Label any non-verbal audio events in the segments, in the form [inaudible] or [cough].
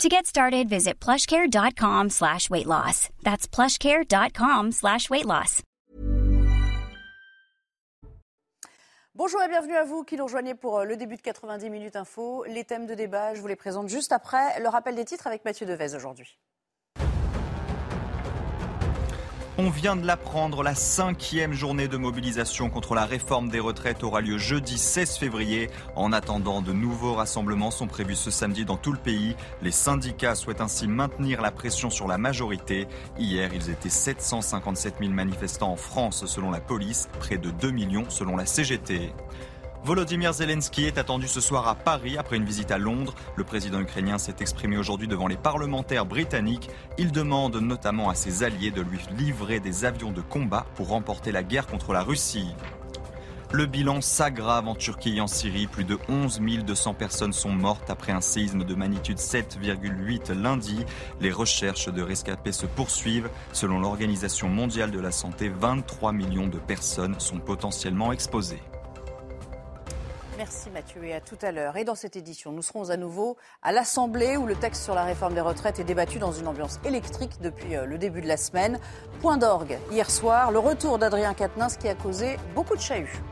To get started, visit plushcare.com slash weight loss. That's plushcare.com slash weight loss. Bonjour et bienvenue à vous qui nous rejoignez pour euh, le début de 90 minutes info. Les thèmes de débat, je vous les présente juste après le rappel des titres avec Mathieu Devez aujourd'hui. On vient de l'apprendre, la cinquième journée de mobilisation contre la réforme des retraites aura lieu jeudi 16 février. En attendant, de nouveaux rassemblements sont prévus ce samedi dans tout le pays. Les syndicats souhaitent ainsi maintenir la pression sur la majorité. Hier, ils étaient 757 000 manifestants en France selon la police, près de 2 millions selon la CGT. Volodymyr Zelensky est attendu ce soir à Paris après une visite à Londres. Le président ukrainien s'est exprimé aujourd'hui devant les parlementaires britanniques. Il demande notamment à ses alliés de lui livrer des avions de combat pour remporter la guerre contre la Russie. Le bilan s'aggrave en Turquie et en Syrie. Plus de 11 200 personnes sont mortes après un séisme de magnitude 7,8 lundi. Les recherches de rescapés se poursuivent. Selon l'Organisation mondiale de la santé, 23 millions de personnes sont potentiellement exposées. Merci Mathieu et à tout à l'heure. Et dans cette édition, nous serons à nouveau à l'Assemblée où le texte sur la réforme des retraites est débattu dans une ambiance électrique depuis euh, le début de la semaine. Point d'orgue hier soir, le retour d'Adrien Quatennens qui a causé beaucoup de chahuts.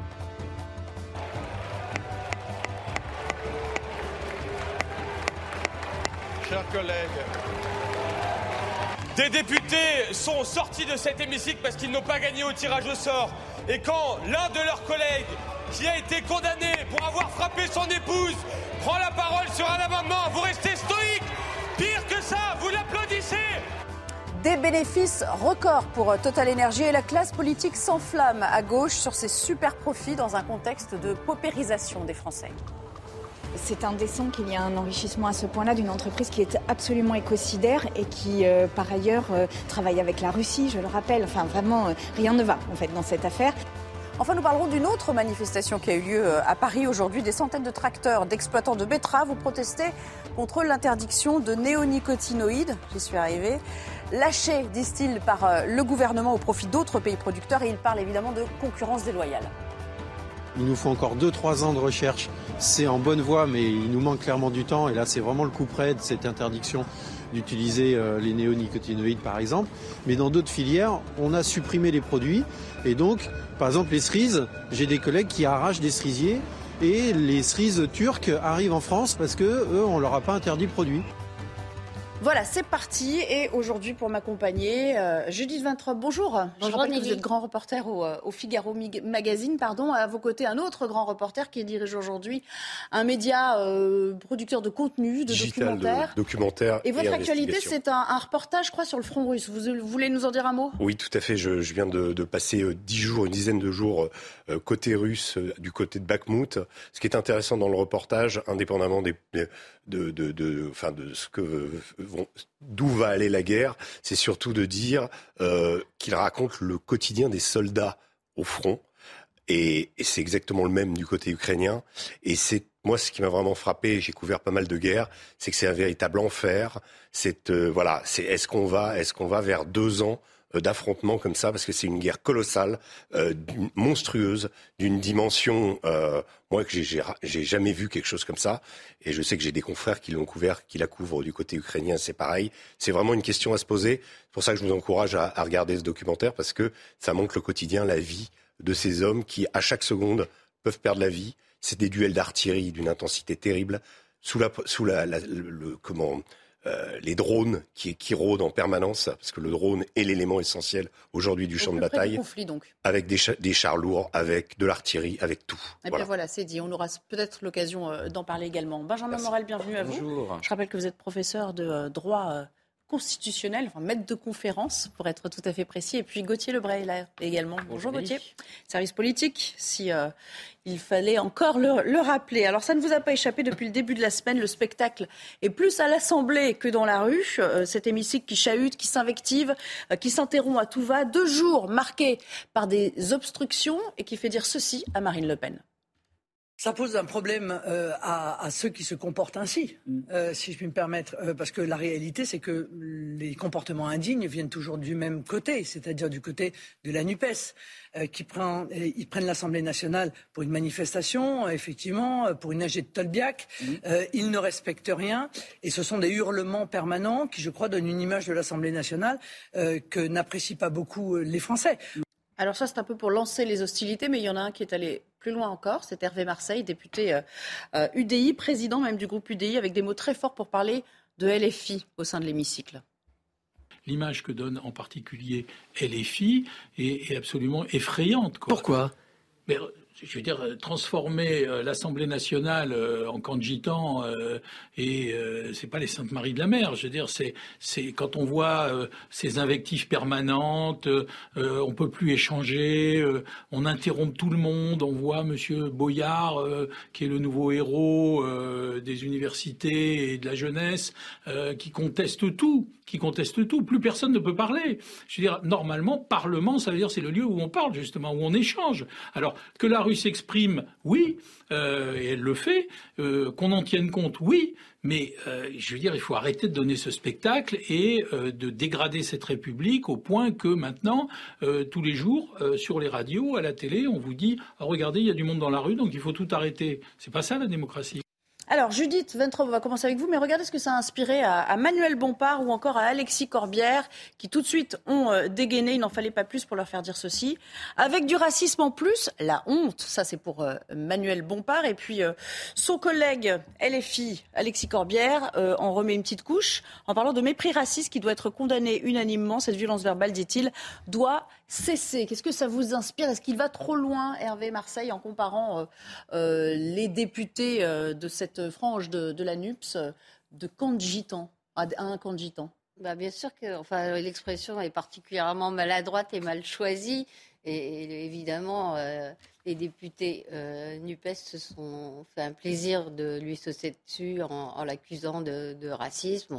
Chers collègues, des députés sont sortis de cet hémicycle parce qu'ils n'ont pas gagné au tirage au sort. Et quand l'un de leurs collègues qui a été condamné pour avoir frappé son épouse prend la parole sur un amendement. Vous restez stoïque. Pire que ça, vous l'applaudissez. Des bénéfices records pour Total Energy et la classe politique s'enflamme à gauche sur ses super profits dans un contexte de paupérisation des Français. C'est indécent qu'il y ait un enrichissement à ce point-là d'une entreprise qui est absolument écocidaire et qui, euh, par ailleurs, euh, travaille avec la Russie, je le rappelle. Enfin, vraiment, euh, rien ne va, en fait, dans cette affaire. Enfin, nous parlerons d'une autre manifestation qui a eu lieu euh, à Paris aujourd'hui. Des centaines de tracteurs d'exploitants de betteraves ont protesté contre l'interdiction de néonicotinoïdes. J'y suis arrivée. Lâchés, disent-ils, par euh, le gouvernement au profit d'autres pays producteurs. Et ils parlent évidemment de concurrence déloyale. Il nous faut encore 2-3 ans de recherche. C'est en bonne voie, mais il nous manque clairement du temps. Et là, c'est vraiment le coup près de cette interdiction d'utiliser euh, les néonicotinoïdes, par exemple. Mais dans d'autres filières, on a supprimé les produits. Et donc, par exemple, les cerises, j'ai des collègues qui arrachent des cerisiers et les cerises turques arrivent en France parce que eux, on leur a pas interdit le produit. Voilà, c'est parti. Et aujourd'hui, pour m'accompagner, euh, Judith Vintrop, bonjour. Je Bonjour, rappelle que vous êtes grand reporter au, euh, au Figaro Magazine. Pardon. À vos côtés, un autre grand reporter qui dirige aujourd'hui un média euh, producteur de contenu, de digital, documentaires. de documentaire Et votre actualité, c'est un, un reportage, je crois, sur le front russe. Vous, vous voulez nous en dire un mot? Oui, tout à fait. Je, je viens de, de passer euh, dix jours, une dizaine de jours euh, côté russe, euh, du côté de Bakhmut. Ce qui est intéressant dans le reportage, indépendamment des, de, de, de, enfin de ce que vont, d'où va aller la guerre, c'est surtout de dire euh, qu'il raconte le quotidien des soldats au front. Et, c'est exactement le même du côté ukrainien. Et c'est moi ce qui m'a vraiment frappé. J'ai couvert pas mal de guerres. C'est que c'est un véritable enfer. C'est euh, voilà. C'est est-ce qu'on va est-ce qu'on va vers deux ans d'affrontements comme ça parce que c'est une guerre colossale, euh, monstrueuse, d'une dimension euh, moi que j'ai jamais vu quelque chose comme ça. Et je sais que j'ai des confrères qui l'ont couvert, qui la couvrent du côté ukrainien. C'est pareil. C'est vraiment une question à se poser. C'est pour ça que je vous encourage à, à regarder ce documentaire parce que ça montre le quotidien, la vie de ces hommes qui, à chaque seconde, peuvent perdre la vie. C'est des duels d'artillerie d'une intensité terrible, sous la, sous la, la- le, le- comment, euh, les drones qui, qui rôdent en permanence, parce que le drone est l'élément essentiel aujourd'hui du champ Au de bataille, conflit, donc. avec des, cha- des chars lourds, avec de l'artillerie, avec tout. Et Voilà. bien voilà, c'est dit. On aura peut-être l'occasion euh, d'en parler également. Benjamin Merci. Morel, bienvenue à vous. Bonjour. Je rappelle que vous êtes professeur de euh, droit euh, constitutionnel, enfin maître de conférence pour être tout à fait précis, et puis Gauthier Lebray là également. Bonjour, Gauthier, service politique, si euh, il fallait encore le, rappeler. Alors ça ne vous a pas échappé depuis le début de la semaine, le spectacle est plus à l'Assemblée que dans la rue. Euh, cet hémicycle qui chahute, qui s'invective, euh, qui s'interrompt à tout va, deux jours marqués par des obstructions et qui fait dire ceci à Marine Le Pen. Ça pose un problème euh, à, ceux qui se comportent ainsi, mm. euh, si je puis me permettre, euh, parce que la réalité, c'est que les comportements indignes viennent toujours du même côté, c'est-à-dire du côté de la NUPES, qui prend, ils prennent l'Assemblée nationale pour une manifestation, effectivement, pour une AG de Tolbiac. Mm. ils ne respectent rien, et ce sont des hurlements permanents qui, je crois, donnent une image de l'Assemblée nationale que n'apprécient pas beaucoup les Français. Alors ça, c'est un peu pour lancer les hostilités, mais il y en a un qui est allé plus loin encore. C'est Hervé Marseille, député UDI, euh, euh, président même du groupe UDI, avec des mots très forts pour parler de LFI au sein de l'hémicycle. L'image que donne en particulier LFI est, absolument effrayante. Pourquoi? Je veux dire, euh, transformer euh, l'Assemblée nationale euh, en camp de gitans, et c'est pas les Saintes Maries de la Mer. Je veux dire, c'est quand on voit ces invectives permanentes, on peut plus échanger, on interrompt tout le monde. On voit Monsieur Boyard, qui est le nouveau héros des universités et de la jeunesse, qui conteste tout, qui conteste tout. Plus personne ne peut parler. Je veux dire, normalement, Parlement, ça veut dire c'est le lieu où on parle justement, où on échange. Alors que la s'exprime, oui, euh, et elle le fait, euh, qu'on en tienne compte, oui, mais euh, je veux dire, il faut arrêter de donner ce spectacle et de dégrader cette République au point que maintenant, tous les jours, sur les radios, à la télé, on vous dit ah, regardez, il y a du monde dans la rue, donc il faut tout arrêter. C'est pas ça la démocratie. Alors, Judith Ventrov, on va commencer avec vous, mais regardez ce que ça a inspiré à, Manuel Bompard ou encore à Alexis Corbière, qui tout de suite ont euh, dégainé, il n'en fallait pas plus pour leur faire dire ceci. Avec du racisme en plus, la honte, ça c'est pour euh, Manuel Bompard, et puis euh, son collègue LFI, Alexis Corbière, en remet une petite couche en parlant de mépris raciste qui doit être condamné unanimement. Cette violence verbale, dit-il, doit cesser. Qu'est-ce que ça vous inspire? Est-ce qu'il va trop loin, Hervé Marseille, en comparant les députés de cette frange de, la NUPS de camp de gitans à un camp de gitans bah Bien sûr que enfin, l'expression est particulièrement maladroite et mal choisie. Et, évidemment, euh, les députés euh, NUPES se sont fait un plaisir de lui sauter dessus en, l'accusant de, racisme.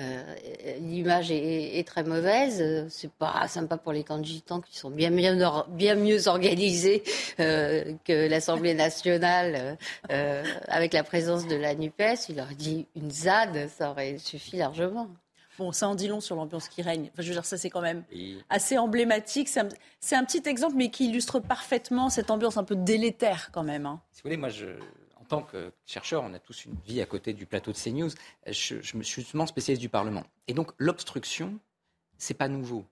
Euh, l'image est, très mauvaise. C'est pas sympa pour les candidats qui sont bien mieux, bien mieux organisés que l'Assemblée nationale avec la présence de la NUPES. Il leur dit une ZAD, ça aurait suffi largement. Bon, ça en dit long sur l'ambiance qui règne. Enfin, je veux dire, ça c'est quand même assez emblématique. C'est un, petit exemple, mais qui illustre parfaitement cette ambiance un peu délétère quand même. Hein. Si vous voulez, moi, je, en tant que chercheur, on a tous une vie à côté du plateau de CNews. Je, je me suis justement spécialiste du Parlement. Et donc, l'obstruction, c'est pas nouveau.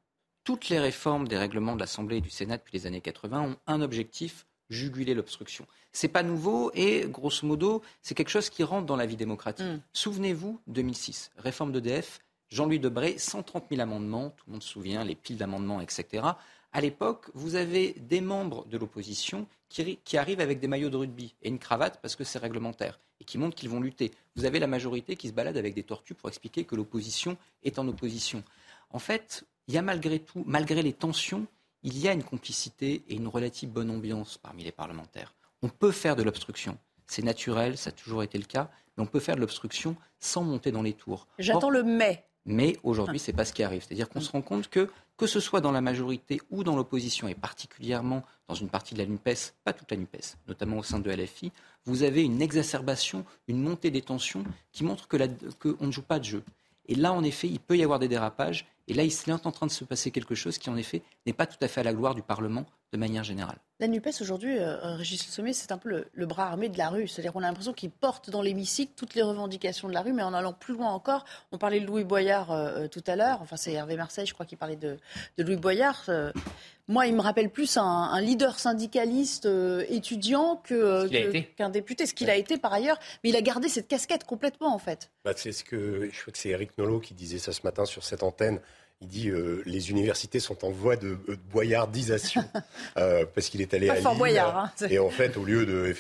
Toutes les réformes des règlements de l'Assemblée et du Sénat depuis les années 80 ont un objectif juguler l'obstruction. C'est pas nouveau et grosso modo, c'est quelque chose qui rentre dans la vie démocratique. Mm. Souvenez-vous, 2006, réforme d'EDF, Jean-Louis Debré, 130 000 amendements, tout le monde se souvient, les piles d'amendements, etc. À l'époque, vous avez des membres de l'opposition qui, arrivent avec des maillots de rugby et une cravate parce que c'est réglementaire et qui montrent qu'ils vont lutter. Vous avez la majorité qui se balade avec des tortues pour expliquer que l'opposition est en opposition. En fait, il y a malgré tout, malgré les tensions, il y a une complicité et une relative bonne ambiance parmi les parlementaires. On peut faire de l'obstruction. C'est naturel, ça a toujours été le cas, mais on peut faire de l'obstruction sans monter dans les tours. J'attends le mais. Mais aujourd'hui, ce n'est pas ce qui arrive. C'est-à-dire qu'on se rend compte que, que ce soit dans la majorité ou dans l'opposition, et particulièrement dans une partie de la NUPES, pas toute la NUPES, notamment au sein de LFI, vous avez une exacerbation, une montée des tensions qui montre qu'on que ne joue pas de jeu. Et là, en effet, il peut y avoir des dérapages. Et là, il est en train de se passer quelque chose qui, en effet, n'est pas tout à fait à la gloire du Parlement de manière générale. La NUPES, aujourd'hui, euh, euh, Régis Le Sommet, c'est un peu le, bras armé de la rue. C'est-à-dire qu'on a l'impression qu'il porte dans l'hémicycle toutes les revendications de la rue, mais en allant plus loin encore. On parlait de Louis Boyard euh, tout à l'heure. Enfin, c'est Hervé Marseille, je crois, qui parlait de, Louis Boyard. moi, il me rappelle plus un, leader syndicaliste étudiant qu'un député, ce qu'il a été par ailleurs. Mais il a gardé cette casquette complètement, en fait. Bah, c'est ce que je crois que c'est Eric Nolot qui disait ça ce matin sur cette antenne. Il dit euh, les universités sont en voie de, euh, boyardisation [laughs] euh, parce qu'il est allé à Lille. Boyard, hein, et en fait, au lieu de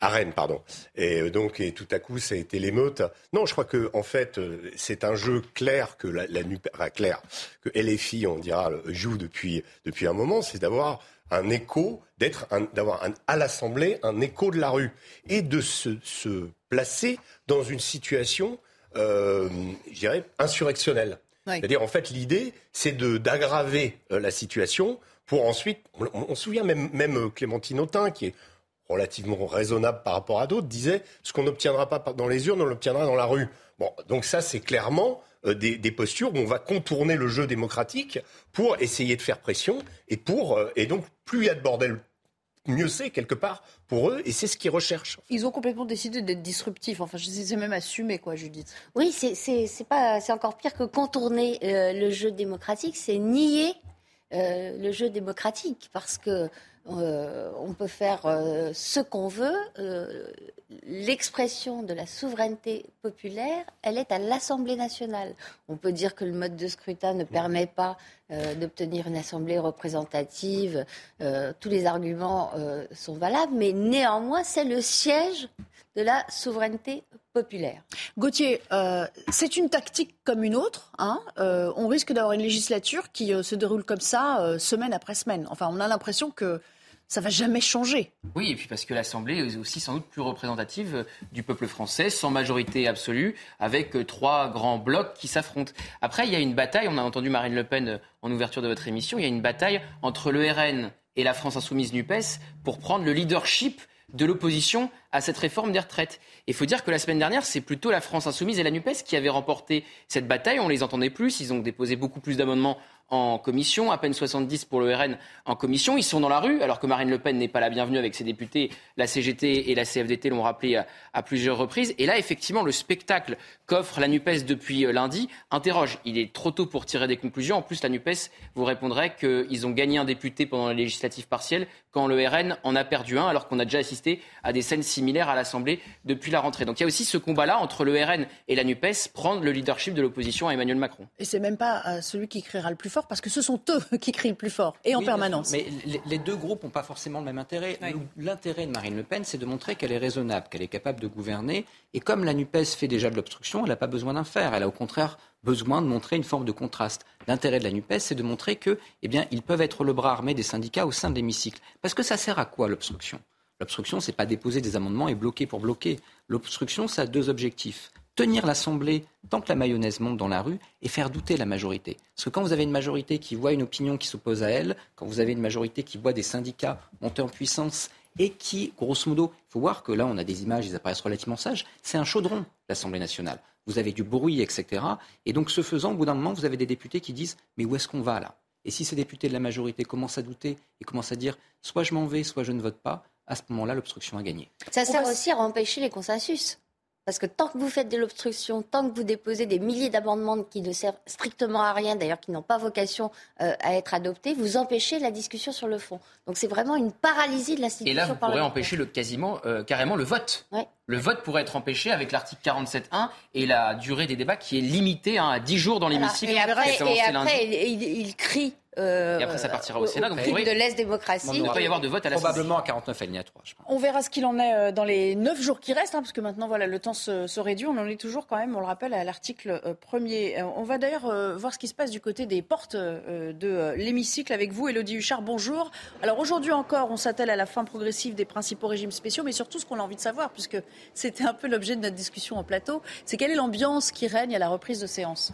à Rennes, pardon. Et donc, et tout à coup, ça a été l'émeute. Non, je crois que en fait, c'est un jeu clair que la, la enfin, clair que LFI, on dira, joue depuis depuis un moment, c'est d'avoir un écho, d'être d'avoir à l'Assemblée un écho de la rue et de se, se placer dans une situation, euh, je dirais, insurrectionnelle. C'est-à-dire, en fait, l'idée, c'est d'aggraver euh, la situation pour ensuite. On, se souvient même, même euh, Clémentine Autain, qui est relativement raisonnable par rapport à d'autres, disait ce qu'on n'obtiendra pas dans les urnes, on l'obtiendra dans la rue. Bon, donc ça, c'est clairement euh, des, des, postures où on va contourner le jeu démocratique pour essayer de faire pression et pour et donc plus il y a de bordel mieux c'est quelque part pour eux et c'est ce qu'ils recherchent. Ils ont complètement décidé d'être disruptifs. Enfin, c'est même assumé, quoi, Judith. Oui, c'est pas, c'est encore pire que contourner euh, le jeu démocratique, c'est nier euh, le jeu démocratique parce que euh, on peut faire ce qu'on veut. L'expression de la souveraineté populaire, elle est à l'Assemblée nationale. On peut dire que le mode de scrutin ne permet pas euh, d'obtenir une assemblée représentative. Euh, tous les arguments euh, sont valables, mais néanmoins, c'est le siège de la souveraineté populaire. Gauthier, c'est une tactique comme une autre. Hein. on risque d'avoir une législature qui se déroule comme ça, semaine après semaine. Enfin, on a l'impression que ça va jamais changer. Oui, et puis parce que l'Assemblée est aussi sans doute plus représentative euh, du peuple français, sans majorité absolue, avec euh, trois grands blocs qui s'affrontent. Après, il y a une bataille, on a entendu Marine Le Pen euh, en ouverture de votre émission, il y a une bataille entre le RN et la France insoumise NUPES pour prendre le leadership de l'opposition à cette réforme des retraites. Il faut dire que la semaine dernière, c'est plutôt la France insoumise et la NUPES qui avaient remporté cette bataille. On les entendait plus, ils ont déposé beaucoup plus d'amendements en commission, à peine 70 pour le RN en commission. Ils sont dans la rue, alors que Marine Le Pen n'est pas la bienvenue avec ses députés. La CGT et la CFDT l'ont rappelé à, plusieurs reprises. Et là, effectivement, le spectacle qu'offre la NUPES depuis euh, lundi interroge. Il est trop tôt pour tirer des conclusions. En plus, la NUPES vous répondrait qu'ils ont gagné un député pendant les législatives partielles, quand le RN en a perdu un, alors qu'on a déjà assisté à des scènes similaires à l'Assemblée depuis la rentrée. Donc il y a aussi ce combat-là entre le RN et la NUPES, prendre le leadership de l'opposition à Emmanuel Macron. Et c'est même pas euh, celui qui criera le plus fort parce que ce sont eux [laughs] qui crient le plus fort et en permanence. Mais les, deux groupes n'ont pas forcément le même intérêt. L'intérêt de Marine Le Pen, c'est de montrer qu'elle est raisonnable, qu'elle est capable de gouverner. Et comme la NUPES fait déjà de l'obstruction, elle n'a pas besoin d'en faire. Elle a au contraire besoin de montrer une forme de contraste. L'intérêt de la NUPES, c'est de montrer que, eh bien, ils peuvent être le bras armé des syndicats au sein de l'hémicycle. Parce que ça sert à quoi l'obstruction? L'obstruction, c'est pas déposer des amendements et bloquer pour bloquer. L'obstruction, ça a deux objectifs tenir l'Assemblée tant que la mayonnaise monte dans la rue et faire douter la majorité. Parce que quand vous avez une majorité qui voit une opinion qui s'oppose à elle, quand vous avez une majorité qui voit des syndicats monter en puissance et qui, grosso modo, il faut voir que là, on a des images, ils apparaissent relativement sages, c'est un chaudron, l'Assemblée nationale. Vous avez du bruit, etc. Et donc, ce faisant, au bout d'un moment, vous avez des députés qui disent Mais où est-ce qu'on va là? Et si ces députés de la majorité commencent à douter et commencent à dire Soit je m'en vais, soit je ne vote pas, à ce moment-là, l'obstruction a gagné. Ça sert aussi à empêcher les consensus. Parce que tant que vous faites de l'obstruction, tant que vous déposez des milliers d'amendements qui ne servent strictement à rien, d'ailleurs qui n'ont pas vocation euh, à être adoptés, vous empêchez la discussion sur le fond. Donc c'est vraiment une paralysie de l'institution. Et là, vous pourrez empêcher le, quasiment, euh, carrément le vote. Le vote pourrait être empêché avec l'article 47.1 et la durée des débats qui est limitée hein, à 10 jours dans l'hémicycle. Et après, il, crie euh, et après, ça partira au Sénat. Donc, de l'Est démocratie. il peut y avoir de vote à la Probablement à 49 alinéa 3, je On verra ce qu'il en est euh, dans les 9 jours qui restent, hein, parce que maintenant, voilà, le temps se, réduit. On en est toujours quand même, on le rappelle, à l'article euh, premier. On va d'ailleurs voir ce qui se passe du côté des portes de l'hémicycle avec vous, Elodie Huchard. Bonjour. Alors aujourd'hui encore, on s'attelle à la fin progressive des principaux régimes spéciaux, mais surtout ce qu'on a envie de savoir, puisque c'était un peu l'objet de notre discussion en plateau, c'est quelle est l'ambiance qui règne à la reprise de séance?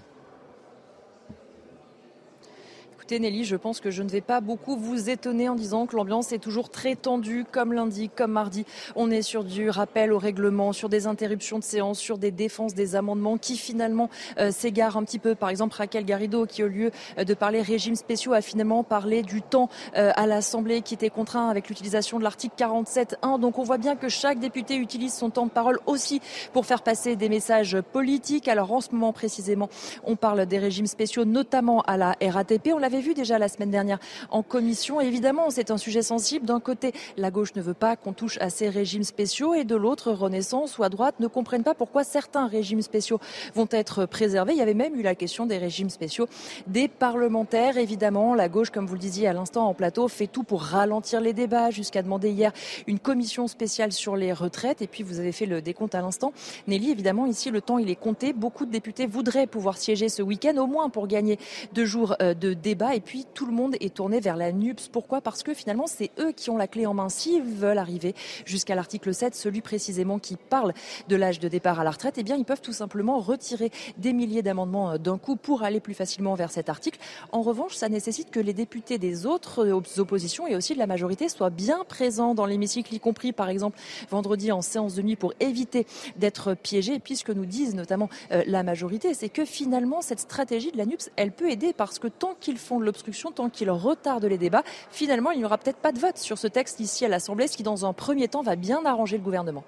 Nelly, je pense que je ne vais pas beaucoup vous étonner en disant que l'ambiance est toujours très tendue, comme lundi, comme mardi. On est sur du rappel au règlement, sur des interruptions de séance, sur des défenses des amendements qui finalement euh, s'égarent un petit peu. Par exemple, Raquel Garrido, qui au lieu euh, de parler régime spéciaux, a finalement parlé du temps euh, à l'Assemblée qui était contraint avec l'utilisation de l'article 47.1. Donc on voit bien que chaque député utilise son temps de parole aussi pour faire passer des messages politiques. Alors en ce moment précisément, on parle des régimes spéciaux, notamment à la RATP. On l'avait vu déjà la semaine dernière en commission. Évidemment, c'est un sujet sensible. D'un côté, la gauche ne veut pas qu'on touche à ces régimes spéciaux et de l'autre, Renaissance ou à droite ne comprennent pas pourquoi certains régimes spéciaux vont être préservés. Il y avait même eu la question des régimes spéciaux des parlementaires. Évidemment, la gauche, comme vous le disiez à l'instant en plateau, fait tout pour ralentir les débats jusqu'à demander hier une commission spéciale sur les retraites. Et puis, vous avez fait le décompte à l'instant. Nelly, évidemment, ici, le temps, il est compté. Beaucoup de députés voudraient pouvoir siéger ce week-end, au moins pour gagner deux jours euh, de débat. Et puis, tout le monde est tourné vers la NUPS. Pourquoi? Parce que finalement, c'est eux qui ont la clé en main s'ils veulent arriver jusqu'à l'article 7, celui précisément qui parle de l'âge de départ à la retraite. Eh bien, ils peuvent tout simplement retirer des milliers d'amendements euh, d'un coup pour aller plus facilement vers cet article. En revanche, ça nécessite que les députés des autres euh, oppositions et aussi de la majorité soient bien présents dans l'hémicycle, y compris par exemple vendredi en séance de nuit pour éviter d'être piégés. Et puis ce que nous disent notamment euh, la majorité, c'est que finalement cette stratégie de la NUPS, elle peut aider parce que tant qu'ils font de l'obstruction, tant qu'ils retardent les débats, finalement il n'y aura peut-être pas de vote sur ce texte ici à l'Assemblée, ce qui dans un premier temps va bien arranger le gouvernement.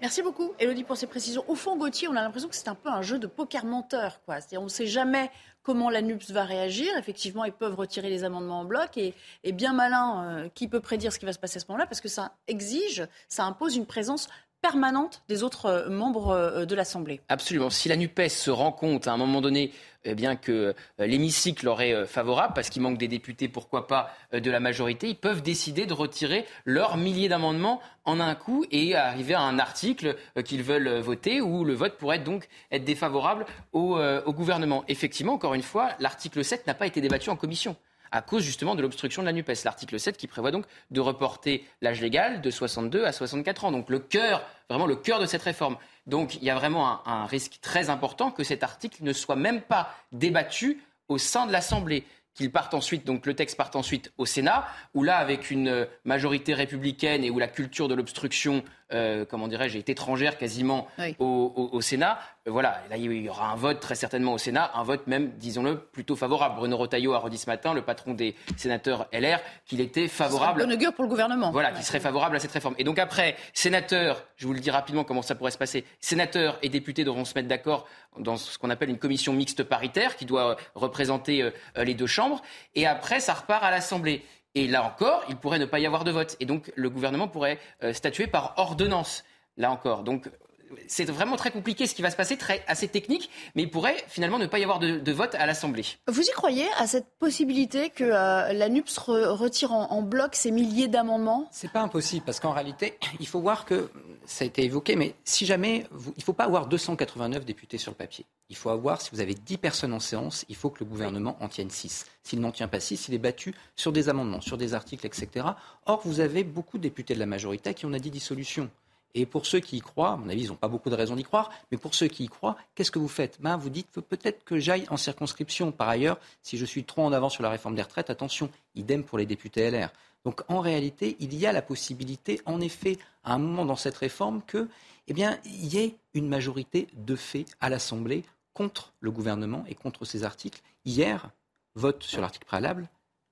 Merci beaucoup, Elodie, pour ces précisions. Au fond, Gauthier, on a l'impression que c'est un peu un jeu de poker menteur. Quoi. On ne sait jamais comment la NUPS va réagir. Effectivement, ils peuvent retirer les amendements en bloc. Et, bien malin, euh, qui peut prédire ce qui va se passer à ce moment-là Parce que ça exige, ça impose une présence permanente des autres euh, membres euh, de l'Assemblée. Absolument. Si la NUPES se rend compte à un moment donné eh bien que euh, l'hémicycle leur est favorable, parce qu'il manque des députés, pourquoi pas, de la majorité, ils peuvent décider de retirer leurs milliers d'amendements en un coup et arriver à un article qu'ils veulent voter où le vote pourrait donc être défavorable au, au gouvernement. Effectivement, encore une fois, l'article 7 n'a pas été débattu en commission à cause justement de l'obstruction de la NUPES. L'article 7 qui prévoit donc de reporter l'âge légal de 62 à 64 ans. Donc le cœur, vraiment le cœur de cette réforme. Donc il y a vraiment un, risque très important que cet article ne soit même pas débattu au sein de l'Assemblée qu'il parte ensuite, donc le texte parte ensuite au Sénat, où là, avec une majorité républicaine et où la culture de l'obstruction euh, comment dirais-je, est étrangère quasiment au, Sénat. Euh, voilà, là, il y aura un vote très certainement au Sénat, un vote même, disons-le, plutôt favorable. Bruno Retailleau a redit ce matin, le patron des sénateurs LR, qu'il était favorable. Bonne augure pour le gouvernement. Voilà, qui serait favorable à cette réforme. Et donc après, sénateurs, je vous le dis rapidement comment ça pourrait se passer, sénateurs et députés devront se mettre d'accord dans ce qu'on appelle une commission mixte paritaire qui doit représenter euh, les deux chambres. Et après, ça repart à l'Assemblée. Et là encore, il pourrait ne pas y avoir de vote. Et donc, le gouvernement pourrait euh, statuer par ordonnance. Là encore. C'est vraiment très compliqué ce qui va se passer, très, assez technique, mais il pourrait finalement ne pas y avoir de, vote à l'Assemblée. Vous y croyez à cette possibilité que euh, la NUPS retire en, bloc ces milliers d'amendements? C'est pas impossible, parce qu'en réalité, [clears throat] il faut voir que, ça a été évoqué, mais si jamais, il ne faut pas avoir 289 députés sur le papier. Il faut avoir, si vous avez 10 personnes en séance, il faut que le gouvernement en tienne 6. S'il n'en tient pas 6, il est battu sur des amendements, sur des articles, etc. Or, vous avez beaucoup de députés de la majorité qui ont dit dissolution. Et pour ceux qui y croient, à mon avis, ils n'ont pas beaucoup de raisons d'y croire, mais pour ceux qui y croient, qu'est-ce que vous faites? Ben, Vous dites peut-être que j'aille en circonscription. Par ailleurs, si je suis trop en avance sur la réforme des retraites, attention, idem pour les députés LR. Donc en réalité, il y a la possibilité, en effet, à un moment dans cette réforme, que, eh y ait une majorité de fait à l'Assemblée contre le gouvernement et contre ces articles. Hier, vote sur l'article préalable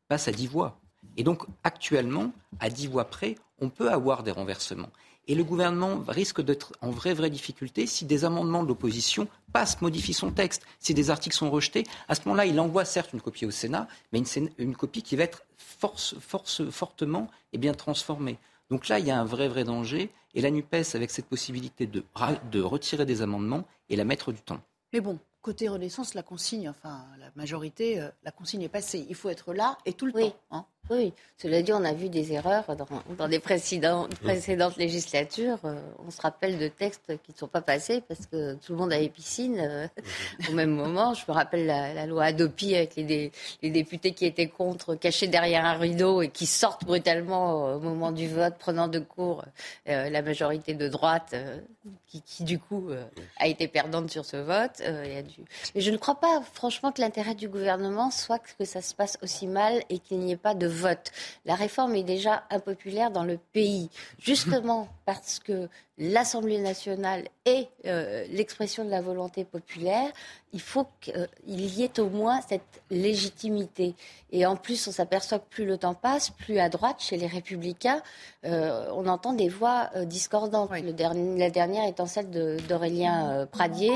passe à dix voix. Et donc, actuellement, à dix voix près, on peut avoir des renversements. Et le gouvernement risque d'être en vraie, vraie difficulté si des amendements de l'opposition passent, modifient son texte. Si des articles sont rejetés, à ce moment-là, il envoie certes une copie au Sénat, mais une, copie qui va être force, force, fortement et bien transformée. Donc là, il y a un vrai, vrai danger. Et la NUPES, avec cette possibilité de, de retirer des amendements et la mettre du temps. Mais bon, côté Renaissance, la consigne, enfin la majorité, euh, la consigne est passée. Il faut être là et tout le temps. Hein. Oui, cela dit, on a vu des erreurs dans, dans des précédentes, précédentes législatures. Euh, on se rappelle de textes qui ne sont pas passés parce que tout le monde avait piscine euh, [laughs] au même moment. Je me rappelle la, loi Adopi avec les, les, députés qui étaient contre, cachés derrière un rideau et qui sortent brutalement au moment du vote, prenant de court euh, la majorité de droite qui, qui, du coup a été perdante sur ce vote. Mais je ne crois pas, franchement, que l'intérêt du gouvernement soit que ça se passe aussi mal et qu'il n'y ait pas de vote. La réforme est déjà impopulaire dans le pays, justement [laughs] parce que l'Assemblée nationale est euh, l'expression de la volonté populaire, il faut qu'il y ait au moins cette légitimité. Et en plus, on s'aperçoit que plus le temps passe, plus à droite, chez les républicains, euh, on entend des voix euh, discordantes. la dernière étant celle d'Aurélien Pradier,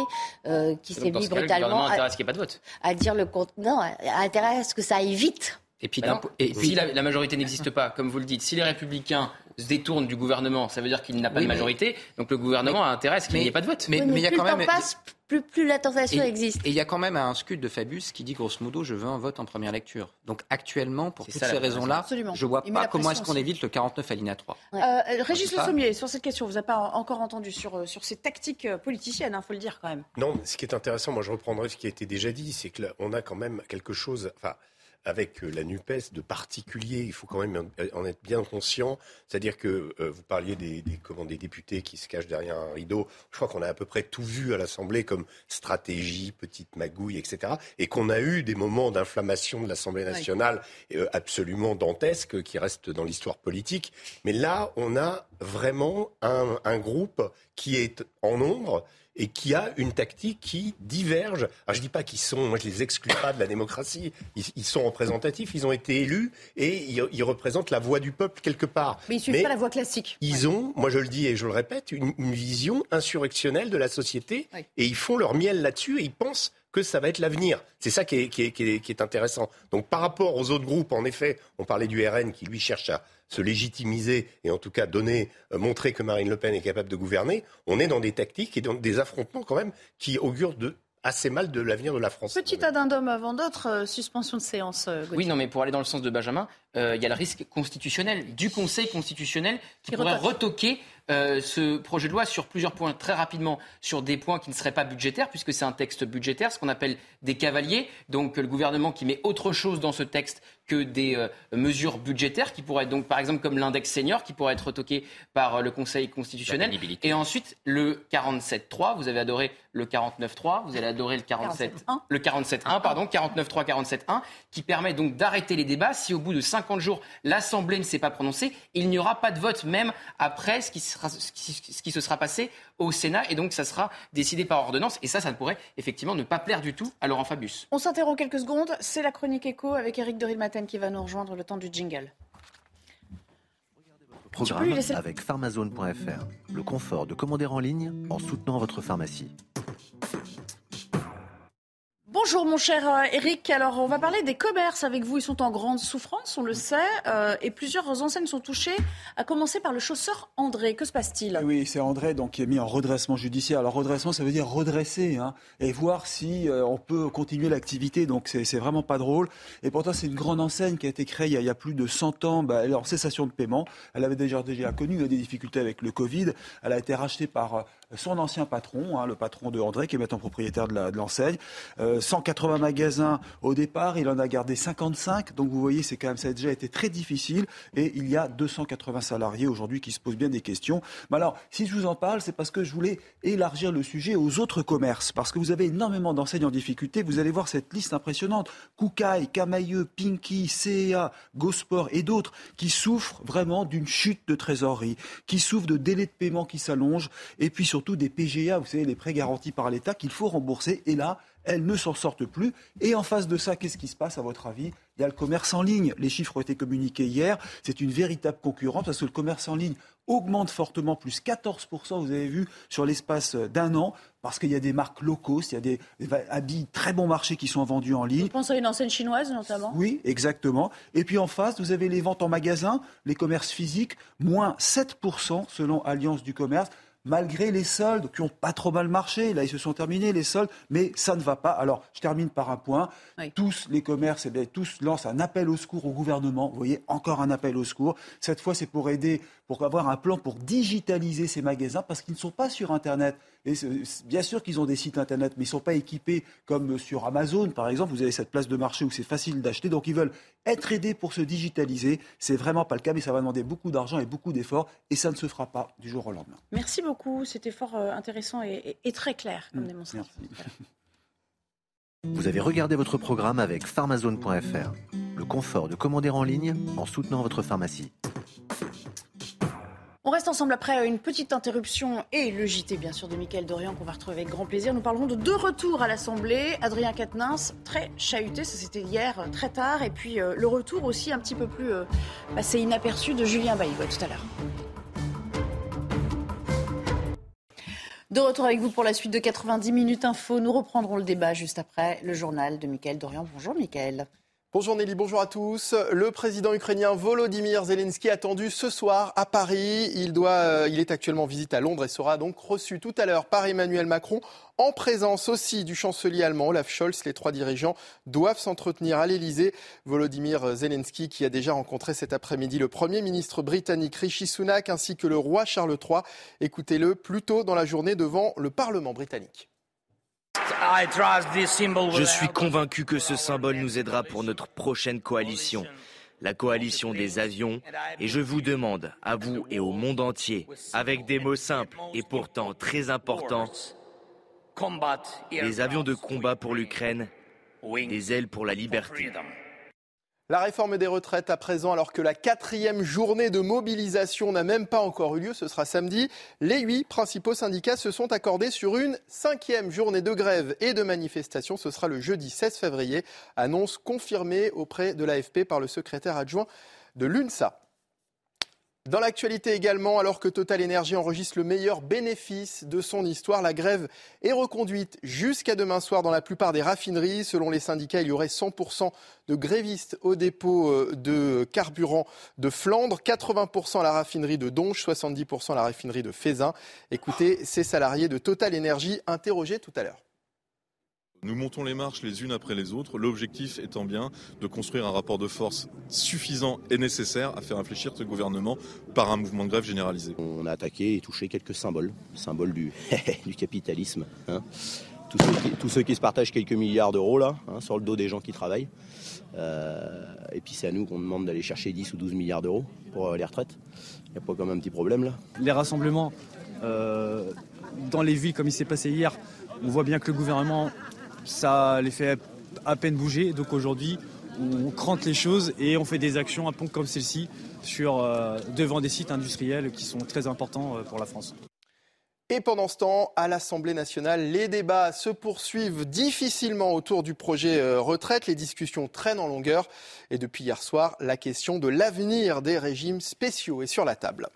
qui s'est mis brutalement à, pas de vote. à dire le compte. Non, intérêt à ce que ça aille vite. Et puis, et si la, majorité n'existe pas, comme vous le dites, si les républicains se détourne du gouvernement, ça veut dire qu'il n'a pas de majorité. Donc le gouvernement a intérêt à ce qu'il n'y ait pas de vote. Mais, il y a quand même. Passe, plus, plus, la tentation existe. Et il y a quand même un scud de Fabius qui dit grosso modo je veux un vote en première lecture. Donc actuellement, pour toutes ces raisons-là, je ne vois pas comment est-ce qu'on évite le 49 alinéa 3. Euh, euh, Régis Le Sommier, sur cette question, vous n'avez pas encore entendu sur, euh, sur ces tactiques politiciennes, il hein, faut le dire quand même. Non, ce qui est intéressant, moi je reprendrai ce qui a été déjà dit, c'est qu'on a quand même quelque chose. Enfin, avec euh, la NUPES de particulier. Il faut quand même en être bien conscient. C'est-à-dire que euh, vous parliez des, des, comment, des députés qui se cachent derrière un rideau. Je crois qu'on a à peu près tout vu à l'Assemblée comme stratégie, petite magouille, etc. Et qu'on a eu des moments d'inflammation de l'Assemblée nationale euh, absolument dantesques qui restent dans l'histoire politique. Mais là, on a vraiment un, un groupe qui est en nombre et qui a une tactique qui diverge. Alors je dis pas qu'ils sont, moi je les exclue pas de la démocratie. Ils, sont représentatifs, ils ont été élus et ils, représentent la voix du peuple quelque part. Mais ils suivent pas la voix classique. Ils ont, moi je le dis et je le répète, une, vision insurrectionnelle de la société et ils font leur miel là-dessus et ils pensent que ça va être l'avenir. C'est ça qui est, qui, est, qui est, intéressant. Donc par rapport aux autres groupes, en effet, on parlait du RN qui lui cherche à se légitimiser et en tout cas donner, euh, montrer que Marine Le Pen est capable de gouverner, on est dans des tactiques et dans des affrontements quand même qui augurent de assez mal de l'avenir de la France. Petit addendum avant d'autres, euh, suspension de séance. Euh, oui, non, mais pour aller dans le sens de Benjamin, il y a le risque constitutionnel, du Conseil constitutionnel, qui, pourrait retoquer euh, ce projet de loi sur plusieurs points très rapidement, sur des points qui ne seraient pas budgétaires, puisque c'est un texte budgétaire, ce qu'on appelle des cavaliers. Donc le gouvernement qui met autre chose dans ce texte que des euh, mesures budgétaires, qui pourraient être donc par exemple comme l'index senior, qui pourrait être retoqué par euh, le Conseil constitutionnel. Et ensuite le 47.3, vous avez adoré le 49.3, vous allez adorer le 47, 1. le 47.1, pardon, 49.3, 47.1, qui permet donc d'arrêter les débats. Si au bout de 50 jours l'Assemblée ne s'est pas prononcée, il n'y aura pas de vote même après ce qui sera ce qui, se sera passé au Sénat et donc ça sera décidé par ordonnance et ça, ça ne pourrait effectivement ne pas plaire du tout à Laurent Fabius. On s'interrompt quelques secondes, c'est la chronique écho avec Eric Dorilmaten qui va nous rejoindre le temps du jingle. Programme avec pharmazone.fr, le confort de commander en ligne en soutenant votre pharmacie. Bonjour mon cher euh, Eric, alors on va parler des commerces avec vous, ils sont en grande souffrance, on le sait, euh, et plusieurs enseignes sont touchées, à commencer par le chausseur André. Que se passe-t-il? Oui, c'est André donc, qui est mis en redressement judiciaire. Alors redressement, ça veut dire redresser, hein, et voir si euh, on peut continuer l'activité, donc c'est vraiment pas drôle. Et pourtant c'est une grande enseigne qui a été créée il y a, plus de 100 ans, bah, elle est en cessation de paiement, elle avait déjà, déjà connu des difficultés avec le Covid, elle a été rachetée par son ancien patron, hein, le patron de André, qui est maintenant propriétaire de l'enseigne. 180 euh, magasins au départ, il en a gardé 55. Donc vous voyez, c'est quand même ça a déjà été très difficile. Et il y a 280 salariés aujourd'hui qui se posent bien des questions. Mais alors, si je vous en parle, c'est parce que je voulais élargir le sujet aux autres commerces, parce que vous avez énormément d'enseignes en difficulté. Vous allez voir cette liste impressionnante Koukaï, Camailleux, Pinky, CEA, Gosport et d'autres qui souffrent vraiment d'une chute de trésorerie, qui souffrent de délais de paiement qui s'allongent, et puis surtout des PGA, vous savez, les prêts garantis par l'État qu'il faut rembourser. Et là, elles ne s'en sortent plus. Et en face de ça, qu'est-ce qui se passe à votre avis? Il y a le commerce en ligne. Les chiffres ont été communiqués hier. C'est une véritable concurrence parce que le commerce en ligne augmente fortement, plus 14%, vous avez vu, sur l'espace d'un an, parce qu'il y a des marques locaux, il y a des, habits très bon marché qui sont vendus en ligne. Je pense à une enseigne chinoise notamment Oui, exactement. Et puis en face, vous avez les ventes en magasin, les commerces physiques, moins 7% selon Alliance du commerce malgré les soldes qui ont pas trop mal marché. Là, ils se sont terminés, les soldes, mais ça ne va pas. Alors, je termine par un point. Tous les commerces, eh bien, tous lancent un appel au secours au gouvernement. Vous voyez, encore un appel au secours. Cette fois, c'est pour aider, pour avoir un plan pour digitaliser ces magasins parce qu'ils ne sont pas sur Internet. Et bien sûr qu'ils ont des sites Internet, mais ils ne sont pas équipés comme sur Amazon, par exemple. Vous avez cette place de marché où c'est facile d'acheter. Donc, ils veulent être aidés pour se digitaliser. C'est vraiment pas le cas, mais ça va demander beaucoup d'argent et beaucoup d'efforts. Et ça ne se fera pas du jour au lendemain. Merci beaucoup. C'était fort euh, intéressant et, très clair comme mmh, démonstration. [laughs] Vous avez regardé votre programme avec pharmazone.fr, le confort de commander en ligne en soutenant votre pharmacie. On reste ensemble après une petite interruption et le JT bien sûr de Mickaël Dorian qu'on va retrouver avec grand plaisir. Nous parlerons de deux retours à l'Assemblée. Adrien Quatennens, très chahuté, ça c'était hier euh, très tard. Et puis euh, le retour aussi un petit peu plus euh, inaperçu de Julien Bailly tout à l'heure. De retour avec vous pour la suite de 90 minutes info. Nous reprendrons le débat juste après le journal de Mickaël Dorian. Bonjour Mickaël. Bonjour Nelly, bonjour à tous. Le président ukrainien Volodymyr Zelensky attendu ce soir à Paris. Il, euh, il est actuellement en visite à Londres et sera donc reçu tout à l'heure par Emmanuel Macron en présence aussi du chancelier allemand Olaf Scholz. Les trois dirigeants doivent s'entretenir à l'Elysée. Volodymyr Zelensky qui a déjà rencontré cet après-midi le Premier ministre britannique Rishi Sunak ainsi que le roi Charles III. Écoutez-le plus tôt dans la journée devant le Parlement britannique. Je suis convaincu que ce symbole nous aidera pour notre prochaine coalition, la coalition des avions, et je vous demande, à vous et au monde entier, avec des mots simples et pourtant très importants, des avions de combat pour l'Ukraine, des ailes pour la liberté. La réforme des retraites à présent, alors que la quatrième journée de mobilisation n'a même pas encore eu lieu, ce sera samedi. Les huit principaux syndicats se sont accordés sur une cinquième journée de grève et de manifestation. Ce sera le jeudi 16 février, annonce confirmée auprès de l'AFP par le secrétaire adjoint de l'UNSA. Dans l'actualité également, alors que Total Energy enregistre le meilleur bénéfice de son histoire, la grève est reconduite jusqu'à demain soir dans la plupart des raffineries. Selon les syndicats, il y aurait 100% de grévistes au dépôt euh, de carburant de Flandre, 80% à la raffinerie de Donge, 70% à la raffinerie de Fézin. Écoutez ces salariés de Total Energy interrogés tout à l'heure. Nous montons les marches les unes après les autres, l'objectif étant bien de construire un rapport de force suffisant et nécessaire à faire réfléchir ce gouvernement par un mouvement de grève généralisé. On a attaqué et touché quelques symboles, symboles du, [laughs] du capitalisme. Hein. Tous, ceux qui, se partagent quelques milliards d'euros là, hein, sur le dos des gens qui travaillent. Euh, et puis c'est à nous qu'on demande d'aller chercher 10 ou 12 milliards d'euros pour euh, les retraites. Il n'y a pas quand même un petit problème là Les rassemblements euh, dans les villes comme il s'est passé hier, on voit bien que le gouvernement ça les fait à peine bouger. Donc aujourd'hui, on crante les choses et on fait des actions à pont comme celle-ci sur, euh, devant des sites industriels qui sont très importants euh, pour la France. Et pendant ce temps, à l'Assemblée nationale, les débats se poursuivent difficilement autour du projet euh, retraite. Les discussions traînent en longueur. Et depuis hier soir, la question de l'avenir des régimes spéciaux est sur la table.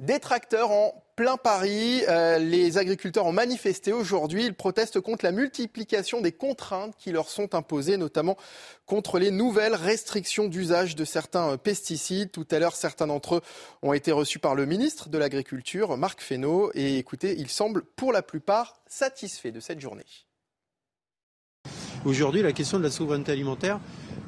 Des tracteurs en plein Paris. Euh, les agriculteurs ont manifesté aujourd'hui. Ils protestent contre la multiplication des contraintes qui leur sont imposées, notamment contre les nouvelles restrictions d'usage de certains euh, pesticides. Tout à l'heure, certains d'entre eux ont été reçus par le ministre de l'Agriculture, Marc Fesneau. Et écoutez, ils semblent pour la plupart satisfaits de cette journée. Aujourd'hui, la question de la souveraineté alimentaire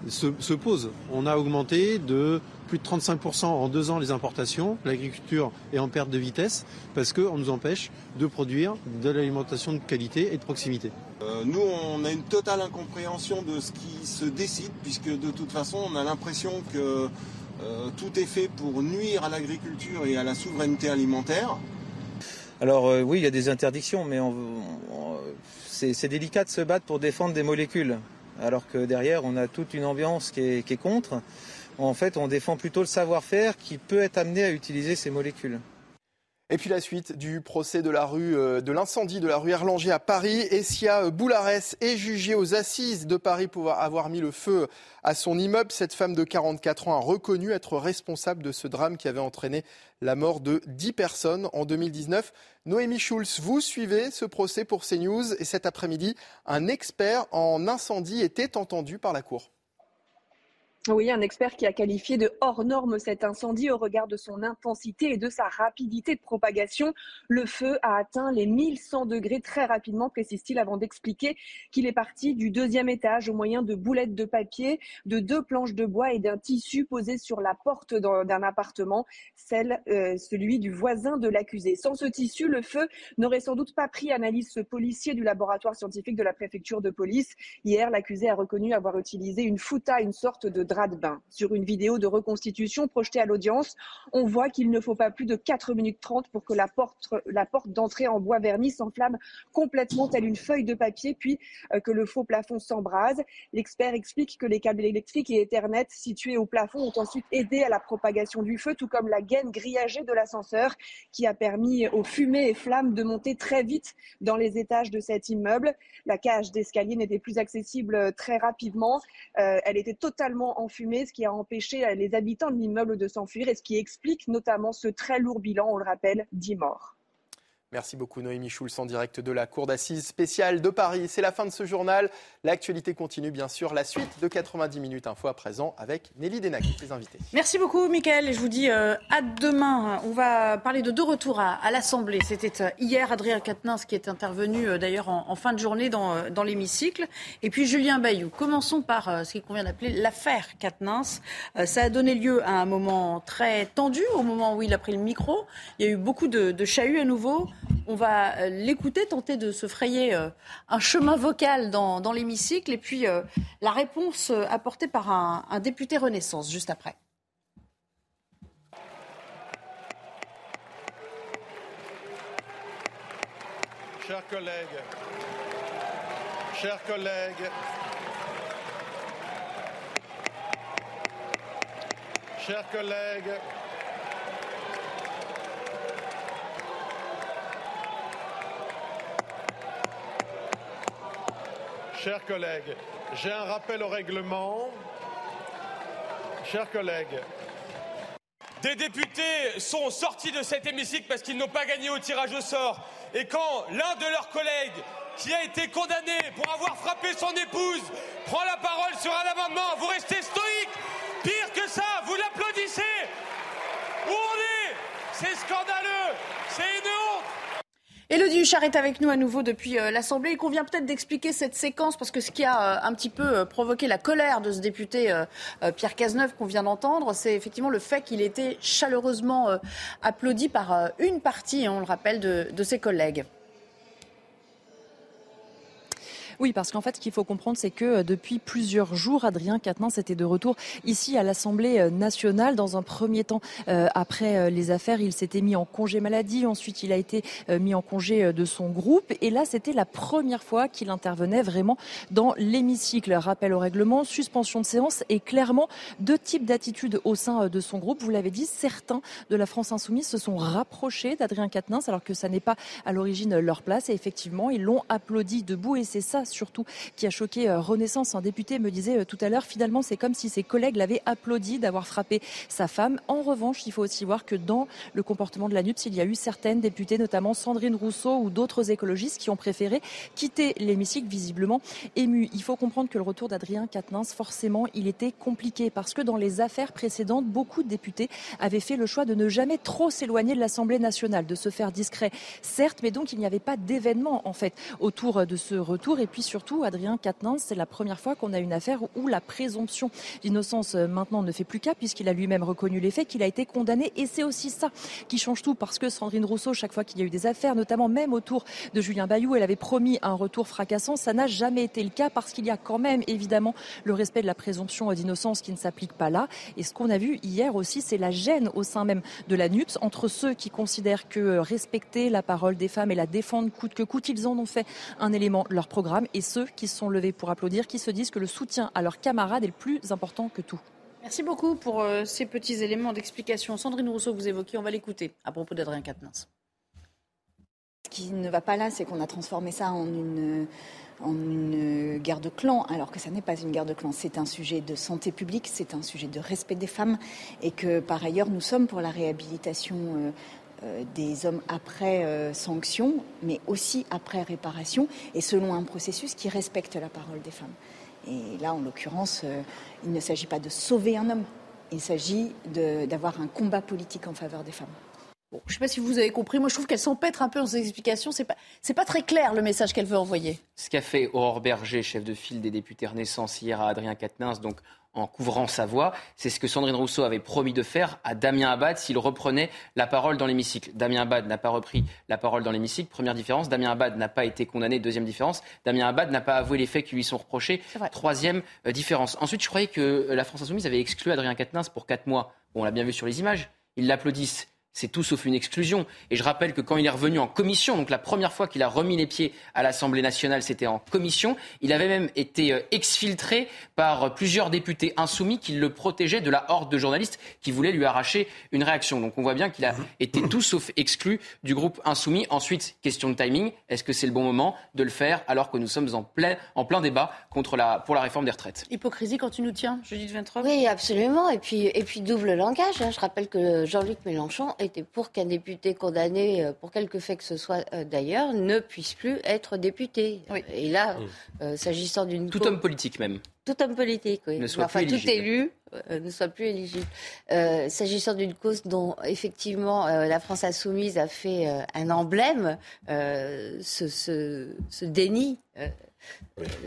se, pose. On a augmenté de plus de 35% en deux ans les importations. L'agriculture est en perte de vitesse parce qu'on nous empêche de produire de l'alimentation de qualité et de proximité. Euh, nous, on a une totale incompréhension de ce qui se décide puisque de toute façon, on a l'impression que euh, tout est fait pour nuire à l'agriculture et à la souveraineté alimentaire. Alors euh, oui, il y a des interdictions, mais c'est délicat de se battre pour défendre des molécules alors que derrière, on a toute une ambiance qui est, contre. En fait, on défend plutôt le savoir-faire qui peut être amené à utiliser ces molécules. Et puis la suite du procès de la rue euh, de l'incendie de la rue Erlanger à Paris. Essia Boularès est jugée aux assises de Paris pour avoir mis le feu à son immeuble. Cette femme de 44 ans a reconnu être responsable de ce drame qui avait entraîné la mort de 10 personnes en 2019. Noémie Schulz, vous suivez ce procès pour CNews et cet après-midi, un expert en incendie était entendu par la Cour. Oui, un expert qui a qualifié de hors norme cet incendie au regard de son intensité et de sa rapidité de propagation. Le feu a atteint les 1100 degrés très rapidement, précise-t-il, avant d'expliquer qu'il est parti du deuxième étage au moyen de boulettes de papier, de deux planches de bois et d'un tissu posé sur la porte d'un appartement, euh, celui du voisin de l'accusé. Sans ce tissu, le feu n'aurait sans doute pas pris, analyse ce policier du laboratoire scientifique de la préfecture de police. Hier, l'accusé a reconnu avoir utilisé une fouta, une sorte de Sur une vidéo de reconstitution projetée à l'audience, on voit qu'il ne faut pas plus de 4 minutes 30 pour que la porte, d'entrée en bois verni s'enflamme complètement telle une feuille de papier, puis euh, que le faux plafond s'embrase. L'expert explique que les câbles électriques et Ethernet situés au plafond ont ensuite aidé à la propagation du feu, tout comme la gaine grillagée de l'ascenseur qui a permis aux fumées et flammes de monter très vite dans les étages de cet immeuble. La cage d'escalier n'était plus accessible très rapidement. Euh, elle était totalement ce qui a empêché les habitants de l'immeuble de s'enfuir et ce qui explique notamment ce très lourd bilan, on le rappelle, 10 morts. Merci beaucoup Noémie Schulz en direct de la Cour d'assises spéciale de Paris. C'est la fin de ce journal. L'actualité continue bien sûr. La suite de 90 minutes info à présent avec Nelly Denac, les invités. Merci beaucoup Mickaël et je vous dis euh, à demain. On va parler de deux retours à, l'Assemblée. C'était euh, hier Adrien Quatennens qui est intervenu euh, d'ailleurs en, fin de journée dans, l'hémicycle. Et puis Julien Bayou. Commençons par ce qu'il convient d'appeler l'affaire Quatennens. ça a donné lieu à un moment très tendu au moment où il a pris le micro. Il y a eu beaucoup de, de chahuts à nouveau. On va euh, l'écouter, tenter de se frayer euh, un chemin vocal dans, l'hémicycle et puis euh, la réponse apportée par un, un député Renaissance juste après. Chers collègues, chers collègues, chers collègues, Chers collègues, j'ai un rappel au règlement. Chers collègues. Des députés sont sortis de cet hémicycle parce qu'ils n'ont pas gagné au tirage au sort. Et quand l'un de leurs collègues, qui a été condamné pour avoir frappé son épouse, prend la parole sur un amendement, vous restez stoïque. Pire que ça, vous l'applaudissez. Où on est C'est scandaleux. C'est une honte. Elodie Huchard est avec nous à nouveau depuis euh, l'Assemblée. Il convient peut-être d'expliquer cette séquence parce que ce qui a euh, un petit peu euh, provoqué la colère de ce député Pierre Cazeneuve qu'on vient d'entendre, c'est effectivement le fait qu'il était chaleureusement applaudi par une partie, on le rappelle, de ses collègues. Oui, parce qu'en fait, ce qu'il faut comprendre, c'est que euh, depuis plusieurs jours, Adrien Quatennens était de retour ici à l'Assemblée euh, nationale. Dans un premier temps, euh, après les affaires, il s'était mis en congé maladie. Ensuite, il a été mis en congé de son groupe. Et là, c'était la première fois qu'il intervenait vraiment dans l'hémicycle. Rappel au règlement, suspension de séance et clairement deux types d'attitudes au sein de son groupe. Vous l'avez dit, certains de la France insoumise se sont rapprochés d'Adrien Quatennens alors que ça n'est pas à l'origine leur place. Et effectivement, ils l'ont applaudi debout et c'est ça surtout qui a choqué euh, Renaissance. Un député me disait euh, tout à l'heure, finalement, c'est comme si ses collègues l'avaient applaudi d'avoir frappé sa femme. En revanche, il faut aussi voir que dans le comportement de la NUPS, il y a eu certaines députées, notamment Sandrine Rousseau ou d'autres écologistes, qui ont préféré quitter l'hémicycle, visiblement ému. Il faut comprendre que le retour d'Adrien Quatennens, forcément, il était compliqué parce que dans les affaires précédentes, beaucoup de députés avaient fait le choix de ne jamais trop s'éloigner de l'Assemblée nationale, de se faire discret, certes, mais donc il n'y avait pas d'événement en fait autour de ce retour. Et puis surtout, Adrien Quatennens, c'est la première fois qu'on a une affaire où la présomption d'innocence euh, maintenant ne fait plus cas, puisqu'il a lui-même reconnu les faits, qu'il a été condamné. Et c'est aussi ça qui change tout, parce que Sandrine Rousseau, chaque fois qu'il y a eu des affaires, notamment même autour de Julien Bayou, elle avait promis un retour fracassant. Ça n'a jamais été le cas, parce qu'il y a quand même évidemment le respect de la présomption d'innocence qui ne s'applique pas là. Et ce qu'on a vu hier aussi, c'est la gêne au sein même de la NUPS entre ceux qui considèrent que respecter la parole des femmes et la défendre coûte que coûte, ils en ont fait un élément de leur programme et ceux qui se sont levés pour applaudir, qui se disent que le soutien à leurs camarades est le plus important que tout. Merci beaucoup pour euh, ces petits éléments d'explication. Sandrine Rousseau, vous évoquez, on va l'écouter à propos d'Adrien Quatennens. Ce qui ne va pas là, c'est qu'on a transformé ça en une, en une guerre de clans, alors que ça n'est pas une guerre de clans. C'est un sujet de santé publique, c'est un sujet de respect des femmes, et que par ailleurs, nous sommes pour la réhabilitation euh, euh, des hommes après euh, sanction, mais aussi après réparation, et selon un processus qui respecte la parole des femmes. Et là, en l'occurrence, euh, il ne s'agit pas de sauver un homme, il s'agit d'avoir un combat politique en faveur des femmes. je ne sais pas si vous avez compris, moi je trouve qu'elle s'empêtre un peu dans ses explications. C'est pas, pas très clair le message qu'elle veut envoyer. Ce qu'a fait Aurore Berger, chef de file des députés Renaissance hier à Adrien Quatennens, donc en couvrant sa voix. C'est ce que Sandrine Rousseau avait promis de faire à Damien Abad s'il reprenait la parole dans l'hémicycle. Damien Abad n'a pas repris la parole dans l'hémicycle. Première différence. Damien Abad n'a pas été condamné. Deuxième différence. Damien Abad n'a pas avoué les faits qui lui sont reprochés. Troisième euh, différence. Ensuite, je croyais que euh, la France Insoumise avait exclu Adrien Quatennens pour quatre mois. Bon, on l'a bien vu sur les images. Ils l'applaudissent. C'est tout sauf une exclusion. Et je rappelle que quand il est revenu en commission, donc la première fois qu'il a remis les pieds à l'Assemblée nationale, c'était en commission, il avait même été euh, exfiltré par euh, plusieurs députés insoumis qui le protégeaient de la horde de journalistes qui voulaient lui arracher une réaction. Donc on voit bien qu'il a été tout sauf exclu du groupe insoumis. Ensuite, question de timing, est-ce que c'est le bon moment de le faire alors que nous sommes en plein, en plein débat contre la, pour la réforme des retraites? Hypocrisie quand tu nous tiens, Judith Vintrop Oui, absolument. Et puis, et puis double langage. hein. Je rappelle que Jean-Luc Mélenchon était pour qu'un député condamné euh, pour quelque fait que ce soit euh, d'ailleurs ne puisse plus être député. Et là, euh, s'agissant d'une Tout cause- homme politique même. tout homme politique, oui. Ne soit enfin, plus tout élu euh, ne soit plus éligible. Euh, S'agissant d'une cause dont effectivement euh, la France insoumise a fait euh, un emblème, euh, ce, ce- ce déni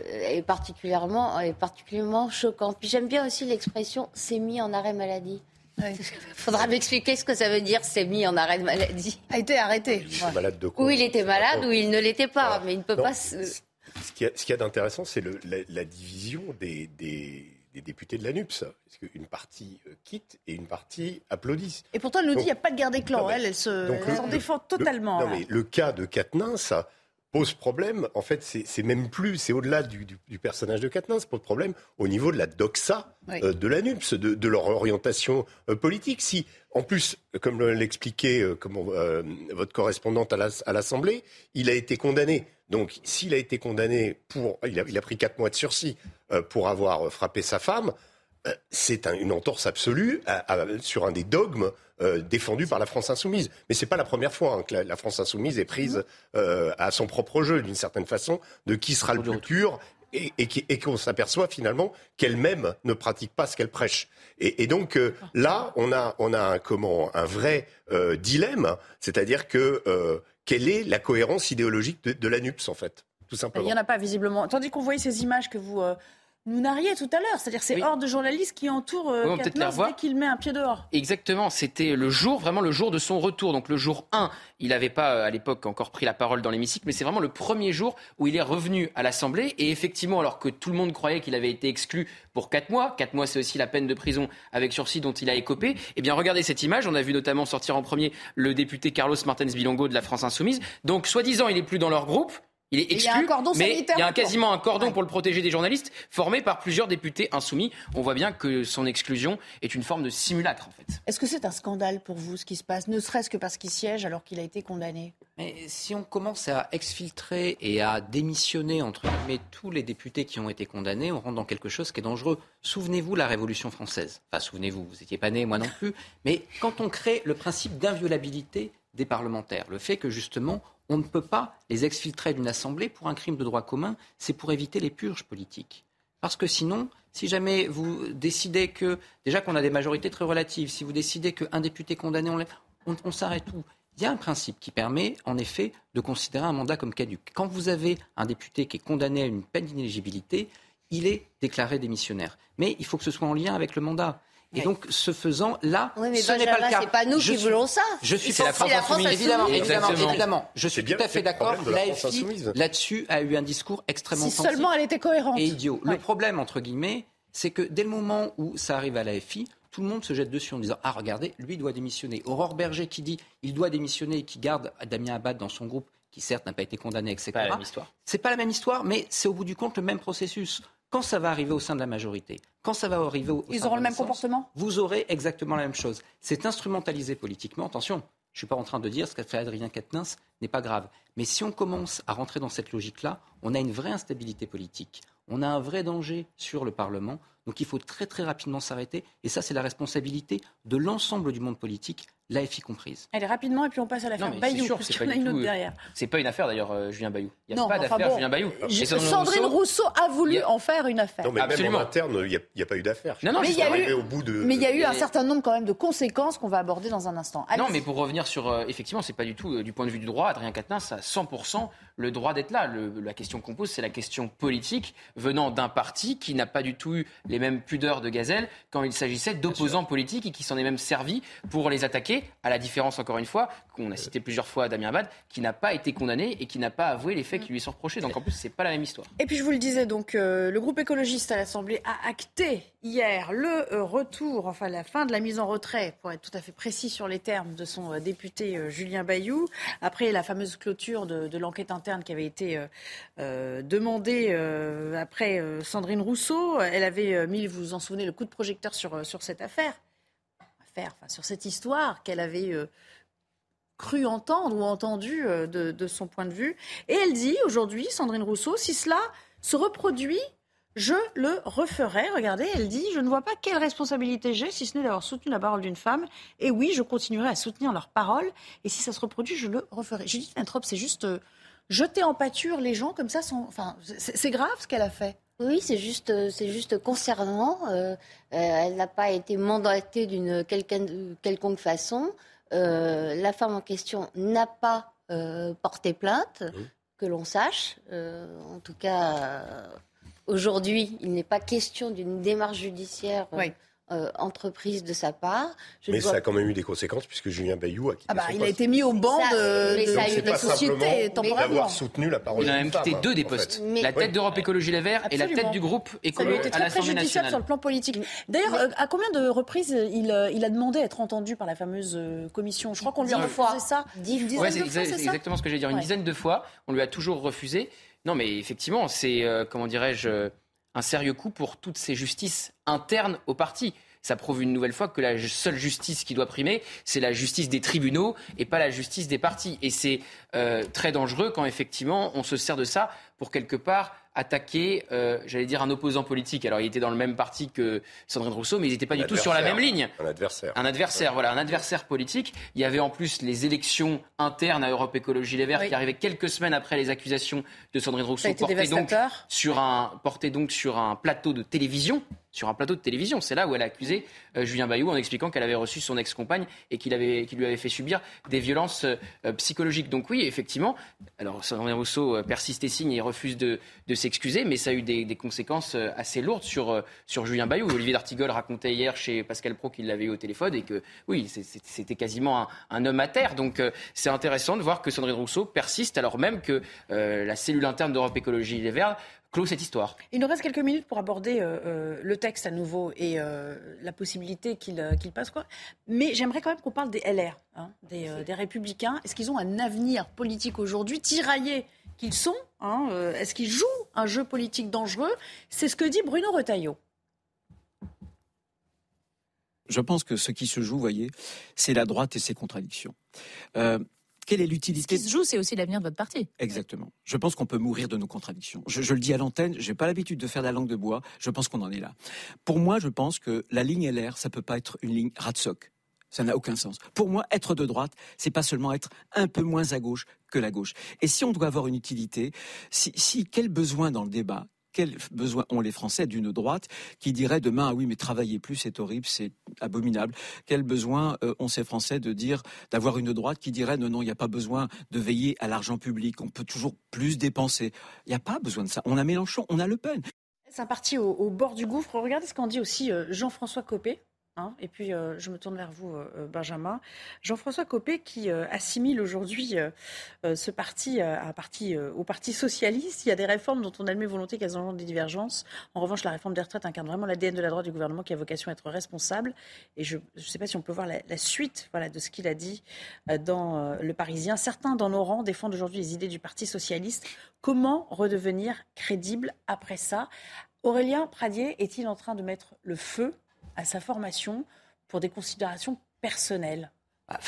est particulièrement est particulièrement choquant. Puis j'aime bien aussi l'expression "c'est mis en arrêt maladie". Il faudra m'expliquer ce que ça veut dire "c'est mis en arrêt de maladie". [laughs] A été arrêté. Malade de quoi Ou il était malade ou il ne l'était pas, mais il ne peut Non, pas. se- Ce qu'il y a, d'intéressant, c'est le- la, la division des, des- des députés de la NUPS. Parce qu'une partie euh, quitte et une partie applaudit. Et pourtant, elle nous dit qu'il n'y a pas de guerre des clans. Non, mais- elle, elle se- donc elle le- s'en le- défend le- totalement. non, là. mais le cas de Quatennens, ça pose problème. En fait, c'est même plus, c'est au-delà du, du- du personnage de ça pose problème au niveau de la doxa Oui. euh, de la NUPS, de, de leur orientation euh, politique. Si, en plus, comme l'expliquait euh, votre correspondante à l'As- à l'Assemblée, il a été condamné. Donc, s'il a été condamné pour, il a, il a pris quatre mois de sursis pour avoir frappé sa femme. Euh, C'est un- une entorse absolue sur un des dogmes euh, défendus par la France insoumise. Mais c'est pas la première fois hein, que la, France insoumise est prise euh, à son propre jeu, d'une certaine façon, de qui sera le plus pur et, qu'on s'aperçoit finalement qu'elle-même ne pratique pas ce qu'elle prêche. Et, donc là, on a, un, comment, un vrai dilemme, c'est-à-dire que quelle est la cohérence idéologique de, de la NUPS en fait, tout Il simplement. n'y en a pas visiblement. Tandis qu'on voyait ces images que vous nous narriez tout à l'heure, c'est-à-dire ces hordes de journalistes qui entourent euh, dès qu'il met un pied dehors. Exactement, c'était le jour, vraiment le jour de son retour. Donc le jour 1, il n'avait pas euh, à l'époque encore pris la parole dans l'hémicycle, mais c'est vraiment le premier jour où il est revenu à l'Assemblée. Et effectivement, alors que tout le monde croyait qu'il avait été exclu pour 4 mois, 4 mois c'est aussi la peine de prison avec sursis dont il a écopé, eh bien regardez cette image, on a vu notamment sortir en premier le député Carlos Martens Bilongo de la France Insoumise. Donc soi-disant, il est plus dans leur groupe. Il est Et il y exclu, a un cordon mais sanitaire il y a un- quasiment un cordon pour le protéger des journalistes, formé par plusieurs députés insoumis. On voit bien que son exclusion est une forme de simulacre, en fait. Est-ce que c'est un scandale pour vous ce qui se passe, ne serait-ce que parce qu'il siège alors qu'il a été condamné? Mais si on commence à exfiltrer et à démissionner, entre guillemets, tous les députés qui ont été condamnés, on rentre dans quelque chose qui est dangereux. Souvenez-vous la Révolution française. Enfin, souvenez-vous, vous n'étiez pas né, moi non plus. Mais quand on crée le principe d'inviolabilité des parlementaires, le fait que justement, on ne peut pas les exfiltrer d'une assemblée pour un crime de droit commun, c'est pour éviter les purges politiques. Parce que sinon, si jamais vous décidez que, déjà qu'on a des majorités très relatives, si vous décidez qu'un député condamné, on, s'arrête où? Il y a un principe qui permet, en effet, de considérer un mandat comme caduc. Quand vous avez un député qui est condamné à une peine d'inéligibilité, il est déclaré démissionnaire. Mais il faut que ce soit en lien avec le mandat. Et donc, ce faisant, là, Oui, mais ce n'est pas le cas. c'est pas nous Je qui suis- voulons ça. Je suis C'est la France insoumise. Évidemment, évidemment, évidemment. Je suis C'est bien tout à fait d'accord. la insoumise. là-dessus, a eu un discours extrêmement Si seulement elle était cohérente. et idiot. Le problème, entre guillemets, c'est que dès le moment où ça arrive à l'AFI, tout le monde se jette dessus en disant Ah, regardez, lui doit démissionner. Aurore Berger qui dit il doit démissionner et qui garde Damien Abad dans son groupe, qui certes n'a pas été condamné, etc. pas la même histoire. C'est pas la même histoire, mais c'est au bout du compte le même processus. Quand ça va arriver au sein de la majorité, quand ça va arriver au, Ils sein auront de le même comportement? Vous aurez exactement la même chose. C'est instrumentalisé politiquement. Attention, je ne suis pas en train de dire ce qu'a fait Adrien Quatennens n'est pas grave. Mais si on commence à rentrer dans cette logique-là, on a une vraie instabilité politique. On a un vrai danger sur le Parlement. Donc il faut très très rapidement s'arrêter. Et ça, c'est la responsabilité de l'ensemble du monde politique, l'AFI comprise. Allez, rapidement, et puis on passe à l'affaire Bayou, parce qu'il y pas en a une autre euh, derrière. C'est pas une affaire d'ailleurs, euh, Julien Bayou. Il n'y a Non, pas enfin d'affaire bon, Julien Bayou. je- Et Sandrine Rousseau- Rousseau a voulu a- en faire une affaire. Non, mais Absolument. même en interne, il n'y a, il y a pas eu d'affaire. Non, non, Mais il y a eu- au bout de. Mais il y a eu un certain nombre quand même de conséquences qu'on va aborder dans un instant. Non, mais pour revenir sur. euh, effectivement, c'est pas du tout euh, du point de vue du droit. Adrien Quatennens a 100% le droit d'être là. Le- la question qu'on pose, c'est la question politique venant d'un parti qui n'a pas du tout eu les mêmes pudeurs de gazelle quand il s'agissait d'opposants politiques et qui s'en est même servi pour les attaquer, à la différence, encore une fois, qu'on a cité plusieurs fois Damien Abad, qui n'a pas été condamné et qui n'a pas avoué les faits qui lui sont reprochés. Donc en plus, c'est pas la même histoire. Et puis je vous le disais, donc euh, le groupe écologiste à l'Assemblée a acté hier le euh, retour, enfin la fin de la mise en retrait, pour être tout à fait précis sur les termes, de son euh, député Julien Bayou, après la fameuse clôture de, de l'enquête interne qui avait été demandée après Sandrine Rousseau. Elle avait mis, vous vous en souvenez, le coup de projecteur sur, sur cette affaire, affaire enfin, sur cette histoire qu'elle avait cru entendre ou entendu de, de, son point de vue. Et elle dit aujourd'hui, Sandrine Rousseau, si cela se reproduit, je le referai. Regardez, elle dit, je ne vois pas quelle responsabilité j'ai, si ce n'est d'avoir soutenu la parole d'une femme. Et oui, je continuerai à soutenir leur parole. Et si ça se reproduit, je le referai. Judith Vintrop, c'est juste euh, jeter en pâture les gens comme ça. C'est grave ce qu'elle a fait. Oui, c'est juste, euh, c'est juste concernant. Euh, elle n'a pas été mandatée d'une quelconque façon. La femme en question n'a pas porté plainte, que l'on sache. en tout cas Aujourd'hui, il n'est pas question d'une démarche judiciaire. Euh, euh, entreprise de sa part. mais ça a quand même eu des conséquences puisque Julien Bayou a quitté ah bah, son Il a été mis au banc de, de, la société temporairement. soutenu la parole Il a même quitté deux des postes. la tête d'Europe Écologie Les Verts et la tête du groupe Écolo à l'Assemblée nationale. sur le plan politique. D'ailleurs, euh, à combien de reprises il, il, a demandé à être entendu par la fameuse commission? Je crois qu'on lui a refusé ça. Dix, fois, c'est exactement ce que j'allais dire. Une dizaine de fois, on lui a toujours refusé. Non, mais effectivement, c'est, euh, comment dirais-je, un sérieux coup pour toutes ces justices internes au parti. Ça prouve une nouvelle fois que la seule justice qui doit primer, c'est la justice des tribunaux et pas la justice des partis. Et c'est euh, très dangereux quand effectivement on se sert de ça pour quelque part attaquer, euh, j'allais dire, un opposant politique. Alors, il était dans le même parti que Sandrine Rousseau, mais ils n'étaient pas du tout sur la même ligne. Un adversaire. Un adversaire, voilà, un adversaire politique. Il y avait en plus les élections internes à Europe Écologie Les Verts qui arrivaient quelques semaines après les accusations de Sandrine Rousseau, portées donc, sur un, portées donc sur un plateau de télévision sur un plateau de télévision. C'est là où elle a accusé euh, Julien Bayou en expliquant qu'elle avait reçu son ex-compagne et qu'il lui avait fait subir des violences euh, psychologiques. Donc oui, effectivement, alors Sandrine Rousseau persiste et signe et refuse de, s'excuser, mais ça a eu des, conséquences euh, assez lourdes sur, euh, Julien Bayou. Olivier D'Artigol racontait hier chez Pascal Pro qu'il l'avait eu au téléphone et que oui, c'était quasiment un, homme à terre. Donc euh, c'est intéressant de voir que Sandrine Rousseau persiste alors même que la cellule interne d'Europe Écologie Les Verts clôt cette histoire. Il nous reste quelques minutes pour aborder le texte à nouveau et la possibilité qu'il passe. Quoi. Mais j'aimerais quand même qu'on parle des LR, hein, des, des, Républicains. Est-ce qu'ils ont un avenir politique aujourd'hui tiraillé qu'ils sont hein, euh, Est-ce qu'ils jouent un jeu politique dangereux? C'est ce que dit Bruno Retailleau. Je pense que ce qui se joue, vous voyez, c'est la droite et ses contradictions. Euh, quelle est l'utilité Ce qui se joue, c'est aussi l'avenir de votre parti. Exactement. Je pense qu'on peut mourir de nos contradictions. Je, je le dis à l'antenne, j'ai pas l'habitude de faire la langue de bois. Je pense qu'on en est là. Pour moi, je pense que la ligne LR, ça peut pas être une ligne ratsoc. Ça n'a aucun sens. Pour moi, être de droite, c'est pas seulement être un peu moins à gauche que la gauche. Et si on doit avoir une utilité, si, si quel besoin dans le débat quel besoin ont les Français d'une droite qui dirait demain ah oui mais travailler plus c'est horrible c'est abominable. Quel besoin euh, ont ces Français de dire d'avoir une droite qui dirait non non il n'y a pas besoin de veiller à l'argent public on peut toujours plus dépenser. Il n'y a pas besoin de ça. On a Mélenchon on a Le Pen. C'est un parti au, bord du gouffre? Regardez ce qu'en dit aussi euh, Jean-François Copé Hein, et puis, euh, je me tourne vers vous, euh, euh, Benjamin. Jean-François Copé, qui assimile aujourd'hui ce parti, au Parti socialiste. Il y a des réformes dont on admet volonté qu'elles ont des divergences. En revanche, la réforme des retraites incarne vraiment l'ADN de la droite du gouvernement qui a vocation à être responsable. Et je ne sais pas si on peut voir la, suite de ce qu'il a dit dans Le Parisien. Certains dans nos rangs défendent aujourd'hui les idées du Parti socialiste. Comment redevenir crédible après ça? Aurélien Pradier est-il en train de mettre le feu à sa formation pour des considérations personnelles bah,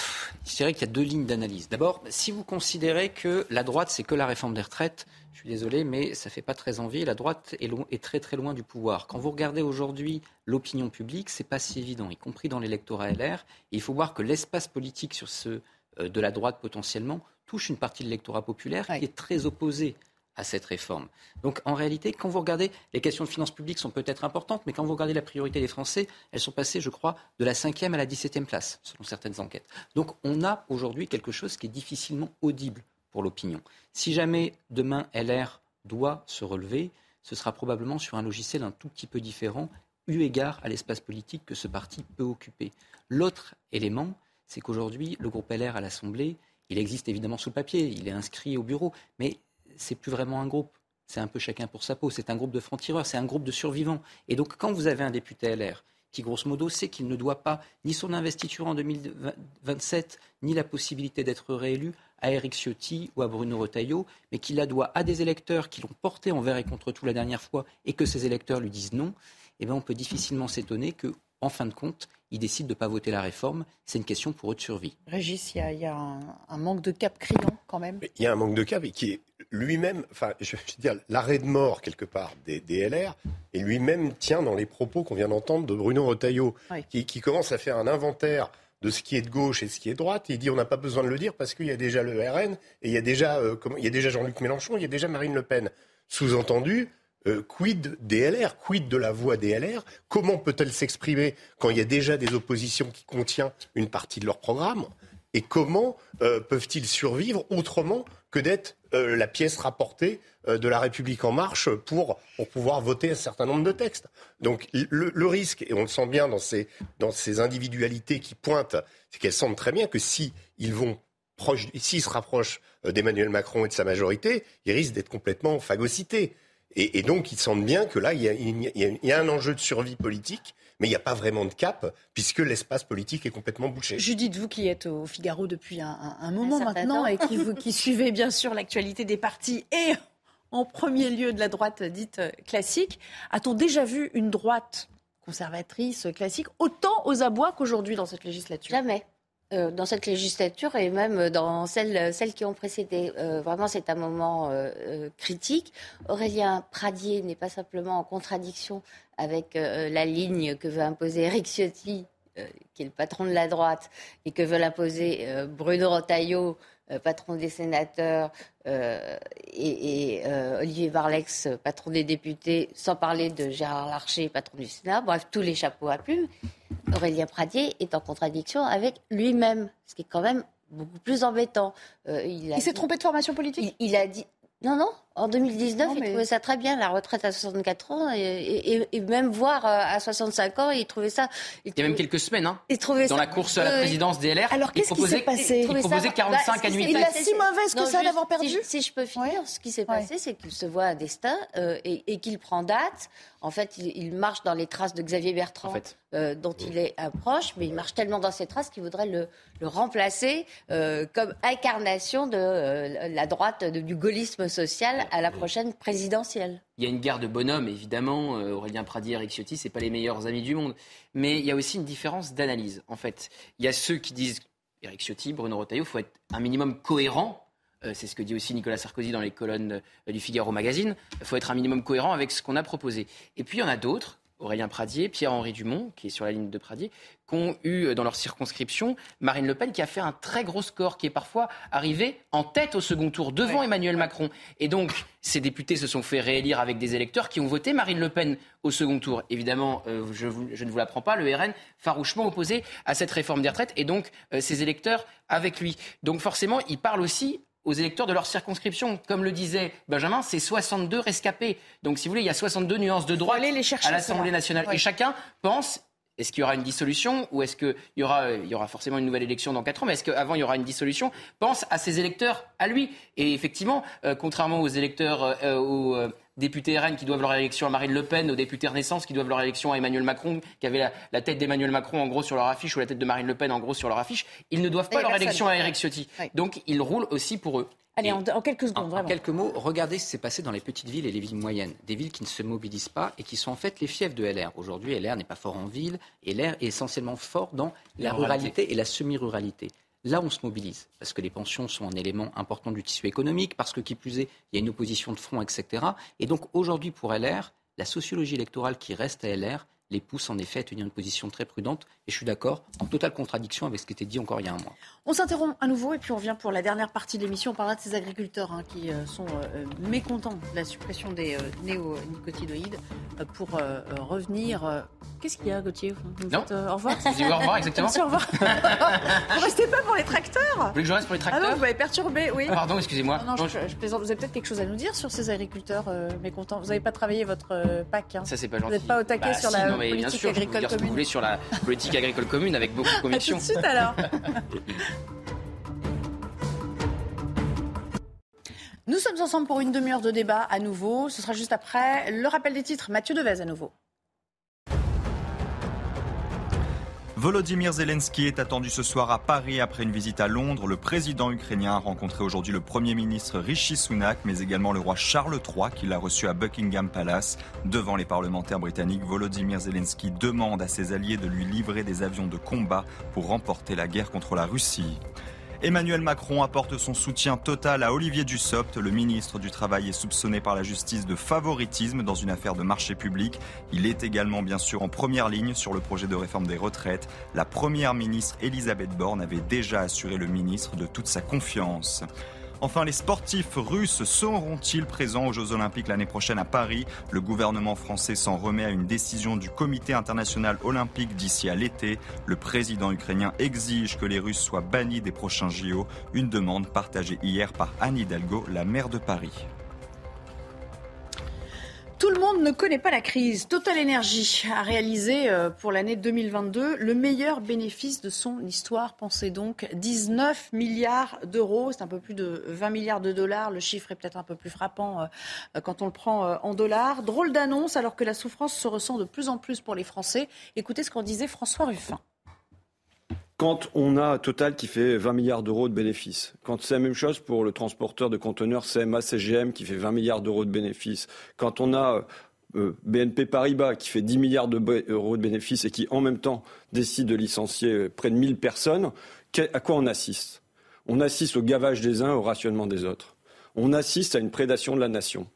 je dirais qu'il y a deux lignes d'analyse. D'abord, si vous considérez que la droite, c'est que la réforme des retraites, je suis désolé, mais ça ne fait pas très envie. La droite est, est, très très loin du pouvoir. Quand vous regardez aujourd'hui l'opinion publique, c'est pas si évident, y compris dans l'électorat LR. il faut voir que l'espace politique sur ce, euh, de la droite potentiellement touche une partie de l'électorat populaire qui est très opposé à cette réforme. Donc en réalité, quand vous regardez, les questions de finances publiques sont peut-être importantes, mais quand vous regardez la priorité des Français, elles sont passées, je crois, de la cinquième à la dix-septième place, selon certaines enquêtes. Donc on a aujourd'hui quelque chose qui est difficilement audible pour l'opinion. Si jamais demain LR doit se relever, ce sera probablement sur un logiciel un tout petit peu différent eu égard à l'espace politique que ce parti peut occuper. L'autre élément, c'est qu'aujourd'hui, le groupe LR à l'Assemblée, il existe évidemment sous le papier, il est inscrit au bureau, mais c'est plus vraiment un groupe. C'est un peu chacun pour sa peau. C'est un groupe de francs-tireurs, c'est un groupe de survivants. Et donc, quand vous avez un député LR qui, grosso modo, sait qu'il ne doit pas ni son investiture en 2027, ni la possibilité d'être réélu à Eric Ciotti ou à Bruno Retailleau, mais qui la doit à des électeurs qui l'ont porté envers et contre tout la dernière fois et que ces électeurs lui disent non, eh bien, on peut difficilement s'étonner que, en fin de compte, ils décident de ne pas voter la réforme. C'est une question pour eux de survie. Régis, il y a, un, manque de cap criant quand même. Il y a un manque de cap et qui est lui-même, enfin, je veux dire, l'arrêt de mort quelque part des, LR, et lui-même tient dans les propos qu'on vient d'entendre de Bruno Retailleau, qui, commence à faire un inventaire de ce qui est de gauche et ce qui est de droite. Et il dit on n'a pas besoin de le dire parce qu'il y a déjà le RN et il y a déjà, euh, il y a déjà Jean-Luc Mélenchon, il y a déjà Marine Le Pen. Sous-entendu, euh, quid des LR, quid de la voix des LR Comment peut-elle s'exprimer quand il y a déjà des oppositions qui contiennent une partie de leur programme? Et comment euh, peuvent-ils survivre autrement que d'être euh, la pièce rapportée de la République en marche pour, pouvoir voter un certain nombre de textes? Donc le, risque, et on le sent bien dans ces, dans ces individualités qui pointent, c'est qu'elles sentent très bien que si ils vont s'ils se rapprochent d'Emmanuel Macron et de sa majorité, ils risquent d'être complètement phagocytés. Et, donc, ils sentent bien que là, il y, a, un enjeu de survie politique, mais il n'y a pas vraiment de cap, puisque l'espace politique est complètement bouché. Judith, vous qui êtes au Figaro depuis un, moment maintenant et qui, [laughs] qui suivez bien sûr l'actualité des partis et en premier lieu de la droite dite classique, a-t-on déjà vu une droite conservatrice classique autant aux abois qu'aujourd'hui dans cette législature? Jamais. Euh, dans cette législature et même dans celles, celles qui ont précédé. Euh, vraiment, c'est un moment euh, critique. Aurélien Pradier n'est pas simplement en contradiction avec la ligne que veut imposer Eric Ciotti, qui est le patron de la droite, et que veut imposer Bruno euh, patron des sénateurs, et, Olivier Varlex, patron des députés, sans parler de Gérard Larcher, patron du Sénat, bref, tous les chapeaux à plumes, Aurélien Pradier est en contradiction avec lui-même, ce qui est quand même beaucoup plus embêtant. il, s'est trompé de formation politique? Il, a dit non, non. En 2019, il trouvait ça très bien, la retraite à 64 ans, et, même voir euh, à 65 ans, il trouvait ça. Il, y a même quelques semaines, hein, il trouvait dans la course à la présidence des LR. Alors qu'est-ce qui s'est passé Il proposait 45 bah, annuités. Il a si mauvaise que ça d'avoir perdu si, je peux finir, ce qui s'est passé, c'est qu'il se voit un destin euh, et, qu'il prend date. En fait, il, marche dans les traces de Xavier Bertrand, euh, dont il est un proche, mais il marche tellement dans ses traces qu'il voudrait le, remplacer comme incarnation de la droite du gaullisme social à la prochaine présidentielle. Il y a une guerre de bonhommes, évidemment. Euh, Aurélien Pradier, Eric Ciotti, c'est pas les meilleurs amis du monde. Mais il y a aussi une différence d'analyse. En fait, il y a ceux qui disent Eric Ciotti, Bruno Retailleau, il faut être un minimum cohérent. Euh, c'est ce que dit aussi Nicolas Sarkozy dans les colonnes euh, du Figaro Magazine. Il faut être un minimum cohérent avec ce qu'on a proposé. Et puis il y en a d'autres Aurélien Pradier, Pierre-Henri Dumont, qui est sur la ligne de Pradier, qui ont eu euh, dans leur circonscription Marine Le Pen, qui a fait un très gros score, qui est parfois arrivé en tête au second tour, devant Emmanuel Macron. Et donc, ces députés se sont fait réélire avec des électeurs qui ont voté Marine Le Pen au second tour. Évidemment, euh, je, ne vous l'apprends pas, le RN farouchement opposé à cette réforme des retraites, et donc euh, ces électeurs avec lui. Donc forcément, il parle aussi aux électeurs de leur circonscription. Comme le disait Benjamin, c'est 62 rescapés. Donc, si vous voulez, il y a 62 nuances de droit à l'Assemblée nationale. Et chacun pense est-ce qu'il y aura une dissolution ou est-ce qu'il y aura, il y aura forcément une nouvelle élection dans 4 ans Mais est-ce qu'avant il y aura une dissolution? Pense à ses électeurs, à lui. Et effectivement, euh, contrairement aux électeurs, euh, aux euh, députés RN qui doivent leur élection à Marine Le Pen, aux députés Renaissance qui doivent leur élection à Emmanuel Macron, qui avait la, tête d'Emmanuel Macron en gros sur leur affiche ou la tête de Marine Le Pen en gros sur leur affiche, ils ne doivent pas leur élection à Eric Ciotti. Donc ils roulent aussi pour eux. Allez, en, quelques secondes, en, quelques mots, regardez ce qui s'est passé dans les petites villes et les villes moyennes. Des villes qui ne se mobilisent pas et qui sont en fait les fiefs de LR. Aujourd'hui, LR n'est pas fort en ville et LR est essentiellement fort dans la, ruralité et la semi-ruralité. Là, on se mobilise, parce que les pensions sont un élément important du tissu économique, parce que qui plus est, il y a une opposition de front, etc. Et donc aujourd'hui, pour LR, la sociologie électorale qui reste à LR, les pousse en effet à tenir une position très prudente. Et je suis d'accord, en totale contradiction avec ce qui était dit encore il y a un mois. On s'interrompt à nouveau et puis on revient pour la dernière partie de l'émission. On parlera de ces agriculteurs hein, qui euh, sont euh, mécontents de la suppression des euh, néonicotinoïdes pour revenir. Qu'est-ce qu'il y a, Gauthier Vous non. au revoir au revoir, exactement. Merci, au revoir. vous restez pas pour les tracteurs Vous voulez que je reste pour les tracteurs Ah non, vous m'avez perturbé, oui. pardon, excusez-moi. Non, je, plaisante. Vous avez peut-être quelque chose à nous dire sur ces agriculteurs mécontents? Vous n'avez pas travaillé votre PAC. Hein? Ça, c'est pas gentil. Vous n'êtes pas au taquet bah, sur la non, mais bien sûr, je peux vous dire ce que vous voulez sur la politique agricole commune avec beaucoup de conviction. tout de suite alors. Nous sommes ensemble pour une demi-heure de débat à nouveau. Ce sera juste après le rappel des titres. Mathieu Devez à nouveau. Volodymyr Zelensky est attendu ce soir à Paris après une visite à Londres. Le président ukrainien a rencontré aujourd'hui le Premier ministre Rishi Sunak, mais également le roi Charles III, qui l'a reçu à Buckingham Palace. Devant les parlementaires britanniques, Volodymyr Zelensky demande à ses alliés de lui livrer des avions de combat pour remporter la guerre contre la Russie. Emmanuel Macron apporte son soutien total à Olivier Dussopt. Le ministre du Travail est soupçonné par la justice de favoritisme dans une affaire de marché public. Il est également bien sûr en première ligne sur le projet de réforme des retraites. La première ministre Elisabeth Borne avait déjà assuré le ministre de toute sa confiance. Enfin, les sportifs russes seront-ils présents aux Jeux Olympiques l'année prochaine à Paris? Le gouvernement français s'en remet à une décision du Comité international olympique d'ici à l'été. Le président ukrainien exige que les Russes soient bannis des prochains JO, une demande partagée hier par Anne Hidalgo, la maire de Paris. Tout le monde ne connaît pas la crise. Total Energy a réalisé euh, pour l'année 2022 le meilleur bénéfice de son histoire. Pensez donc 19 milliards d'euros. C'est un peu plus de 20 milliards de dollars. Le chiffre est peut-être un peu plus frappant euh, quand on le prend euh, en dollars. Drôle d'annonce alors que la souffrance se ressent de plus en plus pour les Français. Écoutez ce qu'en disait François Ruffin quand on a Total qui fait 20 milliards d'euros de bénéfices, quand c'est la même chose pour le transporteur de conteneurs CMA CGM qui fait 20 milliards d'euros de bénéfices, quand on a euh, BNP Paribas qui fait 10 milliards d'euros de bénéfices et qui en même temps décide de licencier euh, près de 1000 personnes, à quoi on assiste? On assiste au gavage des uns, au rationnement des autres. On assiste à une prédation de la nation.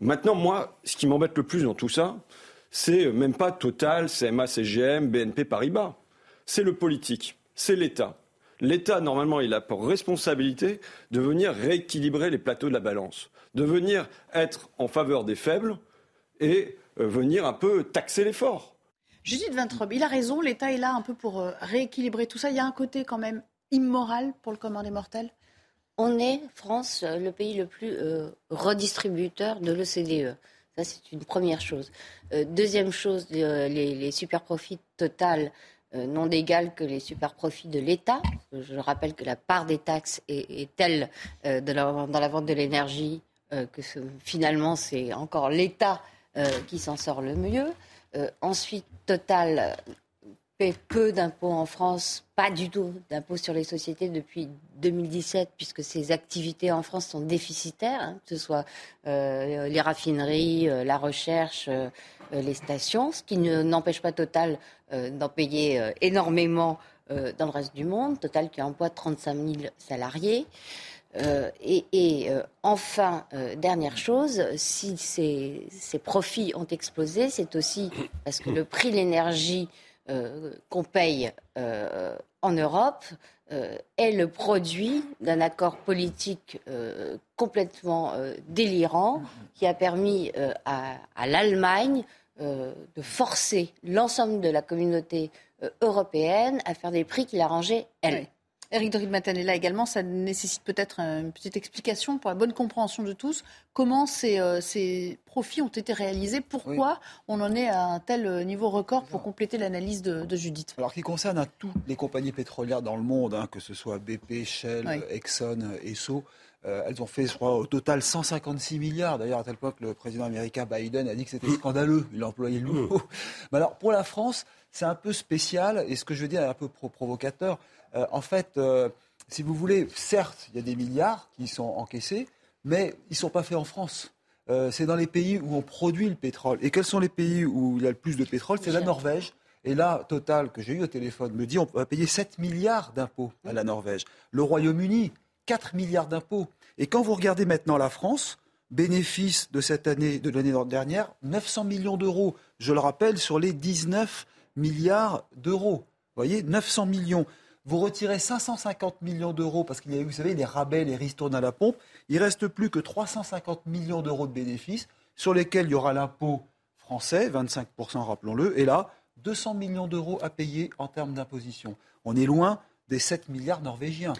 Maintenant, moi, ce qui m'embête le plus dans tout ça, c'est même pas Total, CMA CGM, BNP Paribas c'est le politique, c'est l'État. L'État, normalement, il a pour responsabilité de venir rééquilibrer les plateaux de la balance, de venir être en faveur des faibles et euh, venir un peu taxer les forts. Judith Vintrobe, il a raison, l'État est là un peu pour euh, rééquilibrer tout ça. Il y a un côté quand même immoral pour le commun des mortels? On est, France, le pays le plus euh, redistributeur de l'OCDE. Ça, c'est une première chose. deuxième chose, les, les super profits total euh, non d'égal que les super profits de l'État. Je rappelle que la part des taxes est, telle euh, dans la vente de l'énergie euh, que finalement c'est encore l'État qui s'en sort le mieux. ensuite, Total peu d'impôts en France, pas du tout d'impôts sur les sociétés depuis 2017, puisque ses activités en France sont déficitaires, hein, que ce soit les raffineries, la recherche, les stations, ce qui n'empêche pas Total euh, d'en payer euh, énormément euh, dans le reste du monde. Total qui emploie 35 000 salariés. et, enfin, dernière chose, si ces, profits ont explosé, c'est aussi parce que le prix de l'énergie qu'on paye en Europe est le produit d'un accord politique complètement délirant qui a permis à l'Allemagne euh, de forcer l'ensemble de la communauté euh, européenne à faire des prix qui l'arrangeaient, elle. Eric Dorid Matanella également, ça nécessite peut-être une petite explication pour la bonne compréhension de tous. Comment ces, euh, profits ont été réalisés? Pourquoi on en est à un tel niveau record pour compléter l'analyse de, Judith? Alors, qui concerne à toutes les compagnies pétrolières dans le monde, hein, que ce soit BP, Shell, Exxon, Esso, euh, elles ont fait, je crois, au total 156 milliards. D'ailleurs, à telle époque, le président américain Biden a dit que c'était scandaleux. Il a employé le mot. Mais alors, pour la France, c'est un peu spécial. Et ce que je veux dire est un peu provocateur. Euh, en fait, euh, si vous voulez, certes, il y a des milliards qui sont encaissés, mais ils ne sont pas faits en France. c'est dans les pays où on produit le pétrole. Et quels sont les pays où il y a le plus de pétrole? C'est la Norvège. Et là, Total, que j'ai eu au téléphone, me dit on va payer 7 milliards d'impôts à la Norvège. Le Royaume-Uni, 4 milliards d'impôts. Et quand vous regardez maintenant la France, bénéfice de cette année, de l'année dernière, 900 millions d'euros. Je le rappelle, sur les 19 milliards d'euros. Vous voyez, 900 millions. Vous retirez 550 millions d'euros parce qu'il y a eu, vous savez, les rabais, les ristournes à la pompe. Il reste plus que 350 millions d'euros de bénéfices sur lesquels il y aura l'impôt français, 25%, rappelons-le. Et là, 200 millions d'euros à payer en termes d'imposition. On est loin des 7 milliards norvégiens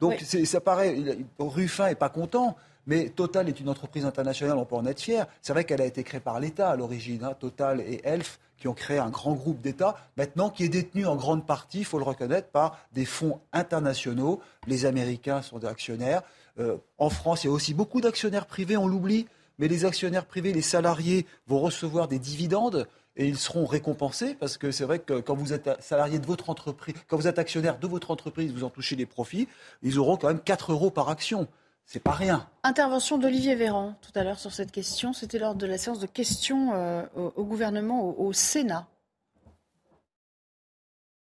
donc ça paraît, Ruffin est pas content. Mais Total est une entreprise internationale, on peut en être fier. C'est vrai qu'elle a été créée par l'État à l'origine. Hein. Total et Elf qui ont créé un grand groupe d'États, maintenant qui est détenu en grande partie, il faut le reconnaître, par des fonds internationaux. Les Américains sont des actionnaires. Euh, en France, il y a aussi beaucoup d'actionnaires privés, on l'oublie, mais les actionnaires privés, les salariés vont recevoir des dividendes et ils seront récompensés parce que c'est vrai que quand vous êtes salarié de votre entreprise, quand vous êtes actionnaire de votre entreprise, vous en touchez des profits, ils auront quand même 4 euros par action. C'est pas rien. Intervention d'Olivier Véran tout à l'heure sur cette question. C'était lors de la séance de questions euh, au, gouvernement au Sénat.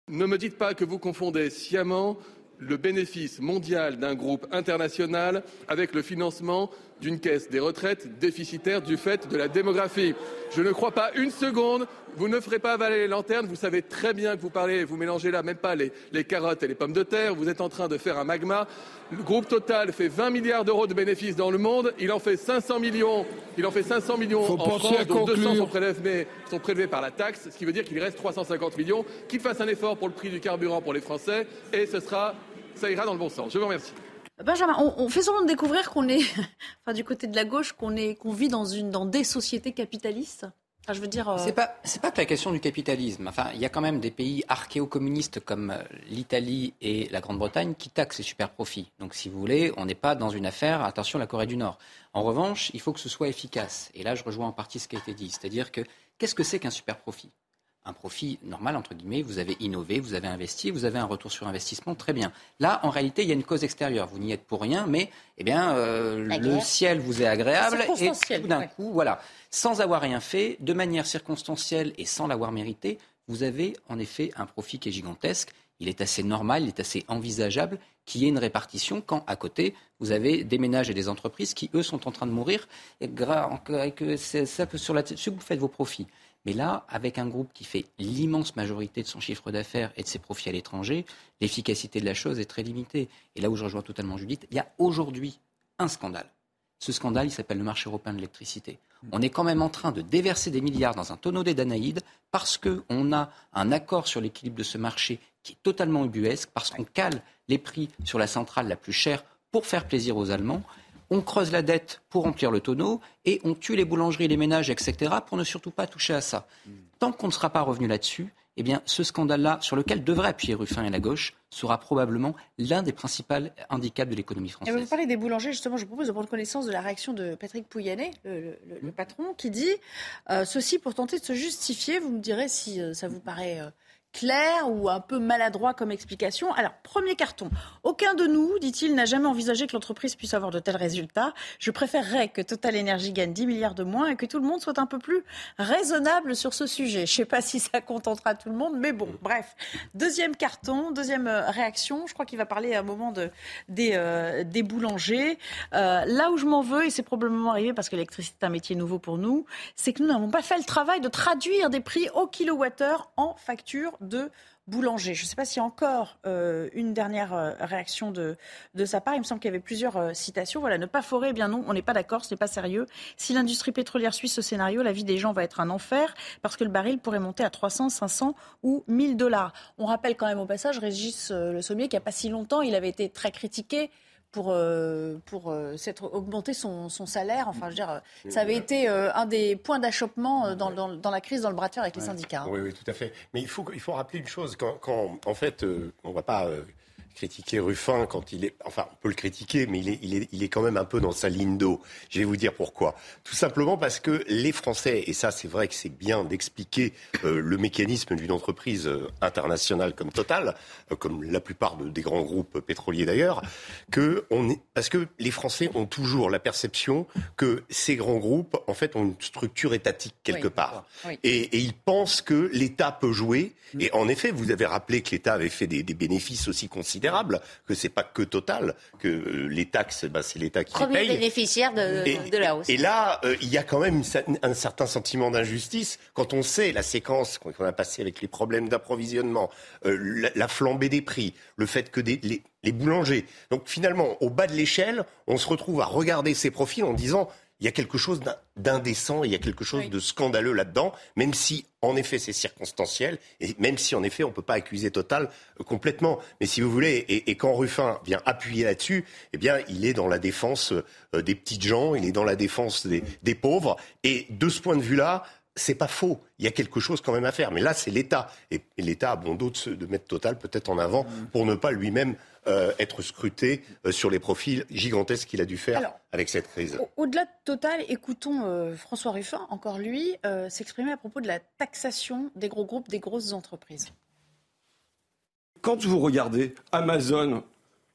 Ne me dites pas que vous confondez sciemment le bénéfice mondial d'un groupe international avec le financement d'une caisse des retraites déficitaire du fait de la démographie. Je ne crois pas une seconde. Vous ne ferez pas avaler les lanternes. Vous savez très bien que vous parlez, vous mélangez là même pas les, carottes et les pommes de terre. Vous êtes en train de faire un magma. Le groupe Total fait 20 milliards d'euros de bénéfices dans le monde. Il en fait 500 millions. Il en fait 500 millions en France, dont 200 sont prélevés, sont prélevés par la taxe, ce qui veut dire qu'il reste 350 millions. Qu'il fasse un effort pour le prix du carburant pour les Français et ce sera, ça ira dans le bon sens. Je vous remercie. Benjamin, on, fait souvent découvrir qu'on est, [laughs] enfin du côté de la gauche, qu'on est, qu'on vit dans une, dans des sociétés capitalistes. Enfin, je veux dire. Euh, c'est pas, c'est pas que la question du capitalisme. Enfin, il y a quand même des pays archéo-communistes comme euh, l'Italie et la Grande-Bretagne qui taxent les super profits. Donc, si vous voulez, on n'est pas dans une affaire. Attention, la Corée du Nord. En revanche, il faut que ce soit efficace. Et là, je rejoins en partie ce qui a été dit. C'est-à-dire que qu'est-ce que c'est qu'un super profit? Un profit normal, entre guillemets, vous avez innové, vous avez investi, vous avez un retour sur investissement, très bien. Là, en réalité, il y a une cause extérieure. Vous n'y êtes pour rien, mais eh bien, euh, le ciel vous est agréable et tout d'un coup, voilà, sans avoir rien fait, de manière circonstancielle et sans l'avoir mérité, vous avez en effet un profit qui est gigantesque. Il est assez normal, il est assez envisageable qu'il y ait une répartition quand, à côté, vous avez des ménages et des entreprises qui, eux, sont en train de mourir et que ça, sur là-dessus, vous faites vos profits. Mais là, avec un groupe qui fait l'immense majorité de son chiffre d'affaires et de ses profits à l'étranger, l'efficacité de la chose est très limitée. Et là où je rejoins totalement Judith, il y a aujourd'hui un scandale. Ce scandale, il s'appelle le marché européen de l'électricité. On est quand même en train de déverser des milliards dans un tonneau des Danaïdes parce qu'on a un accord sur l'équilibre de ce marché qui est totalement ubuesque, parce qu'on cale les prix sur la centrale la plus chère pour faire plaisir aux Allemands on creuse la dette pour remplir le tonneau et on tue les boulangeries, les ménages, etc. pour ne surtout pas toucher à ça. Tant qu'on ne sera pas revenu là-dessus, eh bien, ce scandale-là, sur lequel devrait appuyer Ruffin et la gauche, sera probablement l'un des principaux handicaps de l'économie française. vous parlez des boulangers, justement, je vous propose de prendre connaissance de la réaction de Patrick Pouyanné, le, patron, qui dit euh, ceci pour tenter de se justifier. Vous me direz si euh, ça vous paraît. Euh, clair ou un peu maladroit comme explication. Alors, premier carton. Aucun de nous, dit-il, n'a jamais envisagé que l'entreprise puisse avoir de tels résultats. Je préférerais que Total Energy gagne 10 milliards de moins et que tout le monde soit un peu plus raisonnable sur ce sujet. Je ne sais pas si ça contentera tout le monde, mais bon, bref. Deuxième carton, deuxième euh, réaction. Je crois qu'il va parler à un moment de, des, euh, des boulangers. Euh, là où je m'en veux, et c'est probablement arrivé parce que l'électricité est un métier nouveau pour nous, c'est que nous n'avons pas fait le travail de traduire des prix au kilowattheure en facture de boulanger. Je ne sais pas s'il y a encore euh, une dernière euh, réaction de, de sa part. Il me semble qu'il y avait plusieurs euh, citations. Voilà, ne pas forer, eh bien non, on n'est pas d'accord, ce n'est pas sérieux. Si l'industrie pétrolière suit ce scénario, la vie des gens va être un enfer parce que le baril pourrait monter à 300, 500 ou 1000 dollars. On rappelle quand même au passage Régis Le Sommier qu'il n'y a pas si longtemps, il avait été très critiqué pour, euh, pour euh, s'être augmenter son, son, salaire. Enfin, je veux dire, ça avait été euh, un des points d'achoppement dans, dans, dans, la crise, dans le bras de fer avec les syndicats. Hein. Oui, oui, tout à fait. Mais il faut, il faut rappeler une chose. Quand, quand en fait, on ne va pas critiquer Ruffin quand il est. Enfin, on peut le critiquer, mais il est, il est, il est quand même un peu dans sa ligne d'eau. Je vais vous dire pourquoi. Tout simplement parce que les Français, et ça, c'est vrai que c'est bien d'expliquer euh, le mécanisme d'une entreprise euh, internationale comme Total, euh, comme la plupart des grands groupes pétroliers d'ailleurs, que on est, parce que les Français ont toujours la perception que ces grands groupes, en fait, ont une structure étatique quelque part. Et, et, ils pensent que l'État peut jouer. Mm. Et en effet, vous avez rappelé que l'État avait fait des, des bénéfices aussi considérables que c'est pas que Total, que euh, les taxes, bah, c'est l'État qui Premier les paye. bénéficiaire de, la hausse. Et là, euh, il y a quand même un certain sentiment d'injustice quand on sait la séquence qu'on a passée avec les problèmes d'approvisionnement, euh, la, flambée des prix, le fait que des, les, les boulangers. Donc finalement, au bas de l'échelle, on se retrouve à regarder ces profils en disant il y a quelque chose d'indécent, il y a quelque chose de scandaleux là-dedans, même si en effet c'est circonstanciel, et même si en effet on ne peut pas accuser Total euh, complètement. Mais si vous voulez, et, quand Ruffin vient appuyer là-dessus, eh bien il est dans la défense euh, des petites gens, il est dans la défense des, des pauvres, et de ce point de vue-là, c'est pas faux. Il y a quelque chose quand même à faire. Mais là, c'est l'État. Et, l'État a bon dos de, mettre Total peut-être en avant mmh. pour ne pas lui-même euh, être scruté euh, sur les profils gigantesques qu'il a dû faire avec cette crise. Au-delà de Total, écoutons euh, François Ruffin, encore lui, s'exprimer à propos de la taxation des gros groupes, des grosses entreprises. Quand vous regardez Amazon,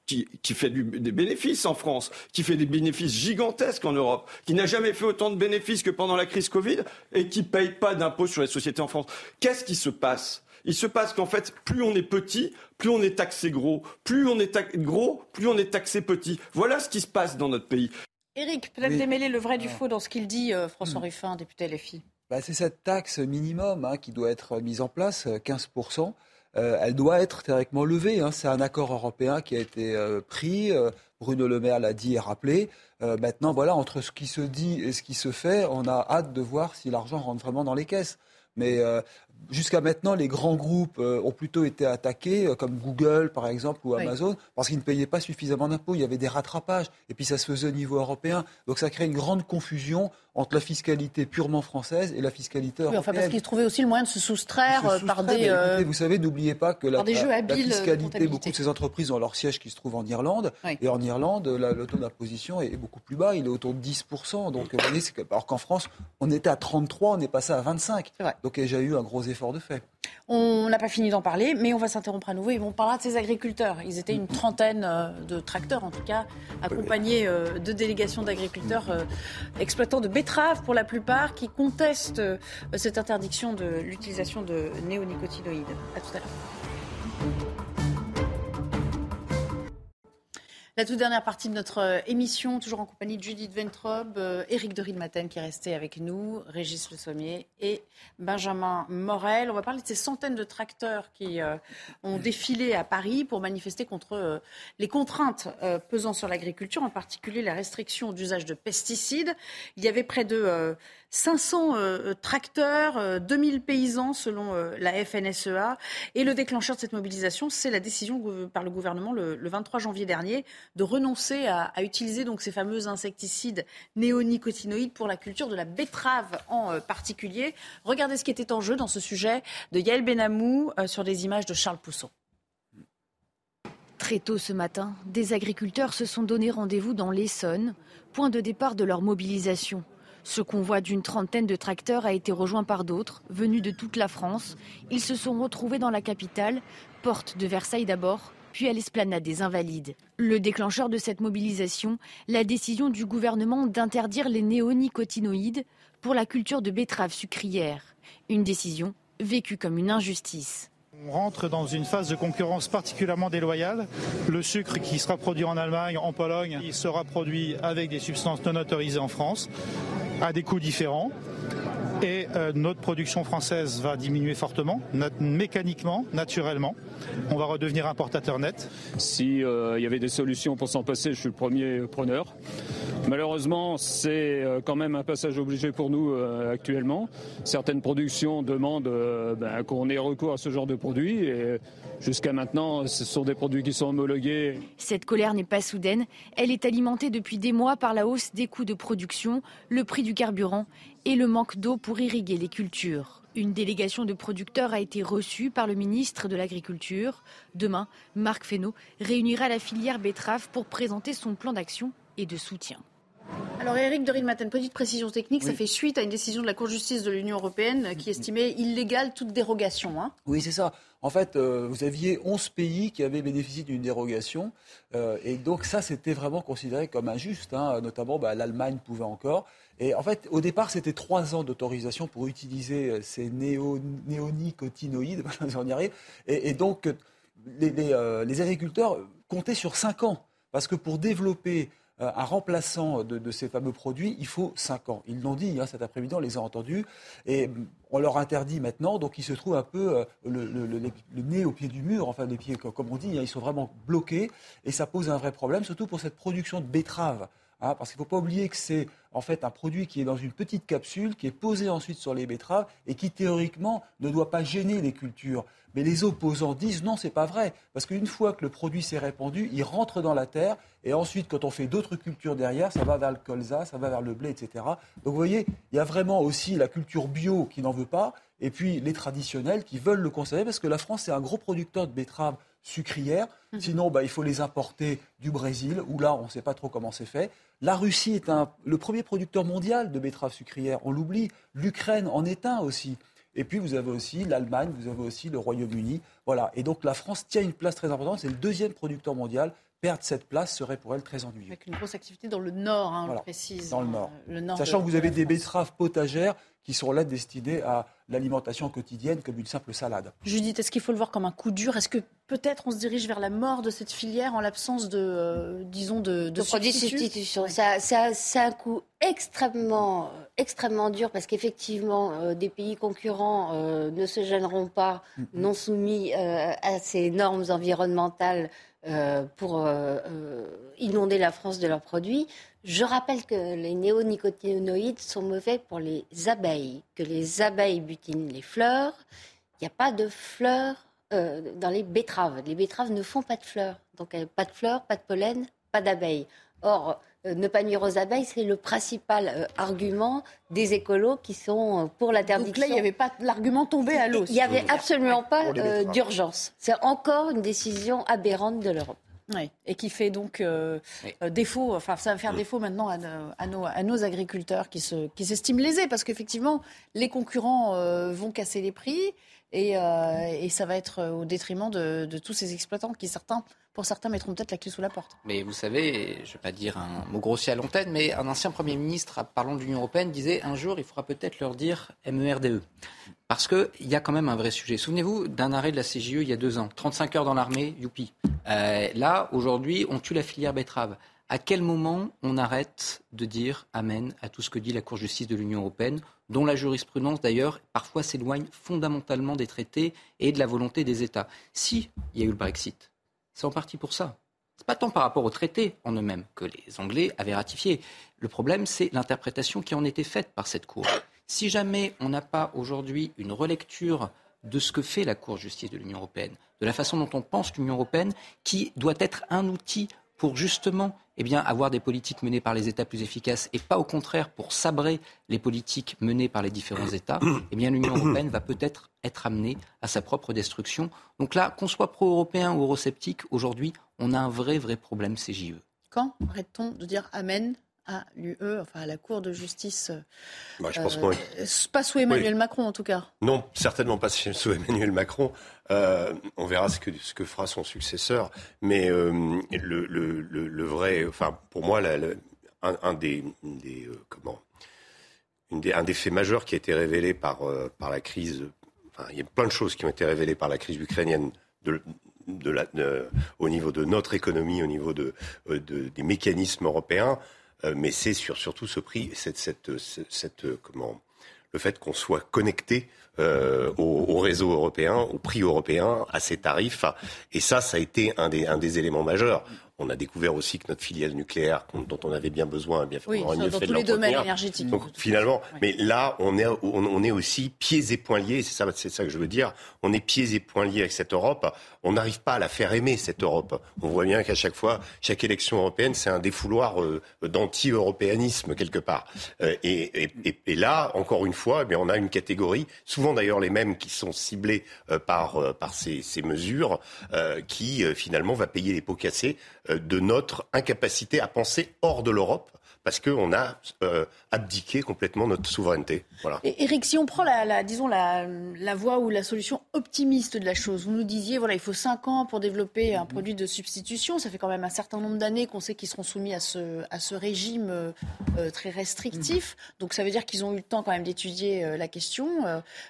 qui, fait des bénéfices en France, qui fait des bénéfices gigantesques en Europe, qui n'a jamais fait autant de bénéfices que pendant la crise Covid et qui ne paye pas d'impôts sur les sociétés en France. Qu'est-ce qui se passe? Il se passe qu'en fait, plus on est petit, plus on est taxé gros. Plus on est gros, plus on est taxé petit. Voilà ce qui se passe dans notre pays. Éric, peut-être démêler le vrai du faux dans ce qu'il dit, euh, François hmm. Ruffin, député LFI. Bah, c'est cette taxe minimum hein, qui doit être mise en place, 15%. Euh, euh, elle doit être théoriquement levée. Hein. C'est un accord européen qui a été pris. Bruno Le Maire l'a dit et rappelé. maintenant, voilà, entre ce qui se dit et ce qui se fait, on a hâte de voir si l'argent rentre vraiment dans les caisses. Mais Jusqu'à maintenant, les grands groupes euh, ont plutôt été attaqués, euh, comme Google par exemple ou Amazon, parce qu'ils ne payaient pas suffisamment d'impôts. Il y avait des rattrapages, et puis ça se faisait au niveau européen. Donc ça crée une grande confusion entre la fiscalité purement française et la fiscalité européenne. enfin parce qu'ils trouvaient aussi le moyen de se soustraire, euh, par des... vous savez, n'oubliez pas que la, fiscalité, beaucoup de ces entreprises ont leur siège qui se trouve en Irlande. Et en Irlande, le taux d'imposition est, beaucoup plus bas, il est autour de 10%. Donc, vous voyez, alors qu'en France, on était à 33, on est passé à 25. Donc il y a déjà eu un gros effort de fait. On n'a pas fini d'en parler, mais on va s'interrompre à nouveau et on parlera de ces agriculteurs. Ils étaient une trentaine euh, de tracteurs, en tout cas, accompagnés euh, de délégations d'agriculteurs euh, exploitants de betteraves pour la plupart, qui contestent cette interdiction de l'utilisation de néonicotinoïdes. À tout à l'heure. La toute dernière partie de notre euh, émission, toujours en compagnie de Judith Ventrobe, euh, Éric de Ridmaten qui est resté avec nous, Régis Le Sommier et Benjamin Morel. On va parler de ces centaines de tracteurs qui euh, ont défilé à Paris pour manifester contre les contraintes pesant sur l'agriculture, en particulier la restriction d'usage de pesticides. Il y avait près de 500 euh, tracteurs, 2000 euh, paysans selon euh, la FNSEA. Et le déclencheur de cette mobilisation, c'est la décision par le gouvernement le, 23 janvier dernier de renoncer à, utiliser ces fameux insecticides néonicotinoïdes pour la culture de la betterave en particulier. Regardez ce qui était en jeu dans ce sujet de Yael Benamou sur des images de Charles Pousseau. Très tôt ce matin, des agriculteurs se sont donné rendez-vous dans l'Essonne, point de départ de leur mobilisation. Ce convoi d'une trentaine de tracteurs a été rejoint par d'autres, venus de toute la France. Ils se sont retrouvés dans la capitale, porte de Versailles d'abord, puis à l'esplanade des Invalides. Le déclencheur de cette mobilisation, la décision du gouvernement d'interdire les néonicotinoïdes pour la culture de betteraves sucrières. Une décision vécue comme une injustice. On rentre dans une phase de concurrence particulièrement déloyale. Le sucre qui sera produit en Allemagne, en Pologne, il sera produit avec des substances non autorisées en France à des coûts différents. Et euh, notre production française va diminuer fortement, mécaniquement, naturellement. On va redevenir importateur net. S'il euh, y avait des solutions pour s'en passer, je suis le premier preneur. Malheureusement, c'est euh, quand même un passage obligé pour nous actuellement. Certaines productions demandent ben, qu'on ait recours à ce genre de produits. Et jusqu'à maintenant, ce sont des produits qui sont homologués. Cette colère n'est pas soudaine. Elle est alimentée depuis des mois par la hausse des coûts de production, le prix du carburant et le manque d'eau pour irriguer les cultures. Une délégation de producteurs a été reçue par le ministre de l'Agriculture. Demain, Marc Fesneau réunira la filière betterave pour présenter son plan d'action et de soutien. Alors Eric de Rilmaten, petite précision technique, ça fait suite à une décision de la Cour de justice de l'Union européenne qui estimait illégale toute dérogation. Hein. oui, c'est ça. En fait, euh, vous aviez 11 pays qui avaient bénéficié d'une dérogation. Euh, et donc ça, c'était vraiment considéré comme injuste. Hein. Notamment, bah, l'Allemagne pouvait encore. Et en fait, au départ, c'était trois ans d'autorisation pour utiliser euh, ces néonicotinoïdes, [laughs] y Et, donc, euh, les, agriculteurs comptaient sur cinq ans. Parce que pour développer euh, un remplaçant de, ces fameux produits, il faut cinq ans. Ils l'ont dit hein, cet après-midi, on les a entendus. Et on leur interdit maintenant, donc ils se trouvent un peu le, nez au pied du mur, enfin les pieds, comme on dit, hein, ils sont vraiment bloqués. Et ça pose un vrai problème, surtout pour cette production de betteraves Hein, parce qu'il ne faut pas oublier que c'est en fait un produit qui est dans une petite capsule, qui est posé ensuite sur les betteraves et qui théoriquement ne doit pas gêner les cultures. Mais les opposants disent non, c'est pas vrai, parce qu'une fois que le produit s'est répandu, il rentre dans la terre et ensuite, quand on fait d'autres cultures derrière, ça va vers le colza, ça va vers le blé, etc. Donc vous voyez, il y a vraiment aussi la culture bio qui n'en veut pas, et puis les traditionnels qui veulent le conserver, parce que la France est un gros producteur de betteraves sucrières. Mhm. Sinon, bah, il faut les importer du Brésil, où là, on ne sait pas trop comment c'est fait. La Russie est le premier producteur mondial de betteraves sucrières. On l'oublie. L'Ukraine en est un aussi. Et puis vous avez aussi l'Allemagne, vous avez aussi le Royaume-Uni. Voilà. Et donc la France tient une place très importante. C'est le deuxième producteur mondial. Perdre cette place serait pour elle très ennuyeux. Avec une grosse activité dans le nord, hein, on le précise. Dans le nord. Le nord Sachant que vous avez des betteraves potagères qui sont là destinées à l'alimentation quotidienne comme une simple salade. Judith, est-ce qu'il faut le voir comme un coup dur? Est-ce que peut-être on se dirige vers la mort de cette filière en l'absence de, euh, disons, de, de, produits de substitution C'est un coup extrêmement, extrêmement dur parce qu'effectivement, euh, des pays concurrents euh, ne se gêneront pas, mm-hmm. non soumis à ces normes environnementales pour inonder la France de leurs produits. Je rappelle que les néonicotinoïdes sont mauvais pour les abeilles, que les abeilles butinent les fleurs. Il n'y a pas de fleurs euh, dans les betteraves. Les betteraves ne font pas de fleurs. Donc euh, pas de fleurs, pas de pollen, pas d'abeilles. Or, euh, ne pas nuire aux abeilles, c'est le principal argument des écolos qui sont pour l'interdiction. Donc là, il n'y avait pas l'argument tombé à l'eau. Il n'y avait absolument pas d'urgence. C'est encore une décision aberrante de l'Europe. Oui, et qui fait donc euh, euh, défaut, enfin ça va faire défaut maintenant à, nos, à nos, agriculteurs qui s'estiment qui lésés, parce qu'effectivement, les concurrents euh, vont casser les prix et, et, ça va être au détriment de, tous ces exploitants qui, pour certains, mettront peut-être la clé sous la porte. Mais vous savez, je ne vais pas dire un mot grossier à l'antenne, mais un ancien Premier ministre, parlant de l'Union européenne, disait un jour, il faudra peut-être leur dire MERDE. E. Parce qu'il y a quand même un vrai sujet. Souvenez-vous d'un arrêt de la CGE il y a deux ans. 35 heures dans l'armée, youpi. Euh, là, aujourd'hui, on tue la filière betterave. À quel moment on arrête de dire Amen à tout ce que dit la Cour de justice de l'Union européenne, dont la jurisprudence d'ailleurs parfois s'éloigne fondamentalement des traités et de la volonté des États? Si il y a eu le Brexit, c'est en partie pour ça. C'est pas tant par rapport aux traités en eux-mêmes que les Anglais avaient ratifié. Le problème, c'est l'interprétation qui en était faite par cette Cour. Si jamais on n'a pas aujourd'hui une relecture de ce que fait la Cour de justice de l'Union européenne, de la façon dont on pense l'Union européenne, qui doit être un outil pour justement eh bien, avoir des politiques menées par les États plus efficaces et pas au contraire pour sabrer les politiques menées par les différents États, [coughs] eh bien, l'Union européenne va peut-être être amenée à sa propre destruction. Donc là, qu'on soit pro-européen ou eurosceptique, aujourd'hui, on a un vrai, vrai problème CJE. Quand arrête-t-on de dire Amen à l'UE, enfin à la Cour de justice bah, je pense euh, Pas sous Emmanuel Macron en tout cas? Non, certainement pas sous Emmanuel Macron. Euh, on verra ce que, ce que fera son successeur. Mais euh, le, vrai, enfin pour moi, un, des, des comment, un des faits majeurs qui a été révélé par, par la crise, enfin il y a plein de choses qui ont été révélées par la crise ukrainienne au niveau de notre économie, au niveau de, de des mécanismes européens. Euh, mais c'est sur, surtout ce prix, cette, comment, le fait qu'on soit connecté euh, au, au, réseau européen, au prix européen, à ces tarifs. Et ça, ça a été un des éléments majeurs. On a découvert aussi que notre filiale nucléaire, dont on avait bien besoin, bien oui, mieux dans tous les domaines énergétiques. Donc finalement, mais là, on est, on, est aussi pieds et poings liés. C'est ça, c'est ça que je veux dire. On est pieds et poings liés avec cette Europe. On n'arrive pas à la faire aimer cette Europe. On voit bien qu'à chaque fois, chaque élection européenne, c'est un défouloir euh, d'anti-européanisme quelque part. Euh, et, et, et, là, encore une fois, eh on a une catégorie, souvent d'ailleurs les mêmes qui sont ciblés euh, par par ces, ces mesures, qui finalement va payer les pots cassés de notre incapacité à penser hors de l'Europe parce qu'on a euh, abdiqué complètement notre souveraineté. Voilà. Et Eric, si on prend la, disons la, la, voie ou la solution optimiste de la chose, vous nous disiez voilà il faut cinq ans pour développer un produit de substitution. Ça fait quand même un certain nombre d'années qu'on sait qu'ils seront soumis à ce, à ce régime euh, euh, très restrictif. Donc ça veut dire qu'ils ont eu le temps quand même d'étudier la question,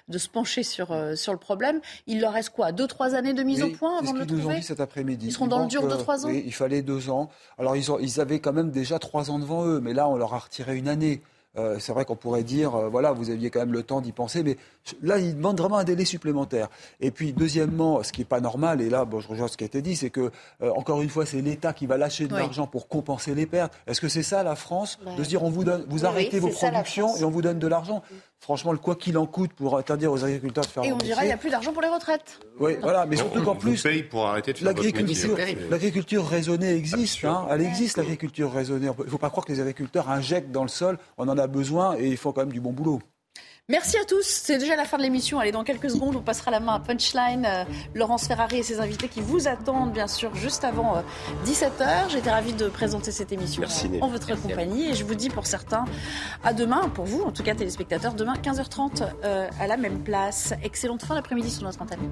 de se pencher sur sur le problème. Il leur reste quoi? Deux trois années de mise au point avant de le trouver? cet après-midi. Ils seront dans le dur de trois ans? il fallait deux ans. Alors ils, ont, ils avaient quand même déjà trois ans devant eux mais là, on leur a retiré une année. euh, c'est vrai qu'on pourrait dire, euh, voilà, vous aviez quand même le temps d'y penser, mais là, il demande vraiment un délai supplémentaire. Et puis, deuxièmement, ce qui n'est pas normal, et là, bon, je rejoins ce qui a été dit, c'est que, euh, encore une fois, c'est l'État qui va lâcher de l'argent pour compenser les pertes. Est-ce que c'est ça, la France, de se dire, on vous donne, vous arrêtez vos productions et on vous donne de l'argent? Franchement, le quoi qu'il en coûte pour interdire aux agriculteurs de faire Et on dira, il n'y a plus d'argent pour les retraites. Oui, voilà, mais surtout qu'en plus, pour arrêter de faire l'agriculture, l'agriculture raisonnée existe. Hein, elle existe, l'agriculture raisonnée. Il ne faut pas croire que les agriculteurs injectent dans le sol. On en a besoin et il faut quand même du bon boulot. Merci à tous. C'est déjà la fin de l'émission. Allez, dans quelques secondes, on passera la main à Punchline. Euh, Laurence Ferrari et ses invités qui vous attendent, bien sûr, juste avant 17h. J'étais ravie de présenter cette émission en, votre compagnie. Et je vous dis pour certains, à demain, pour vous, en tout cas téléspectateurs, demain 15h30 euh, à la même place. Excellente fin d'après-midi sur notre antenne.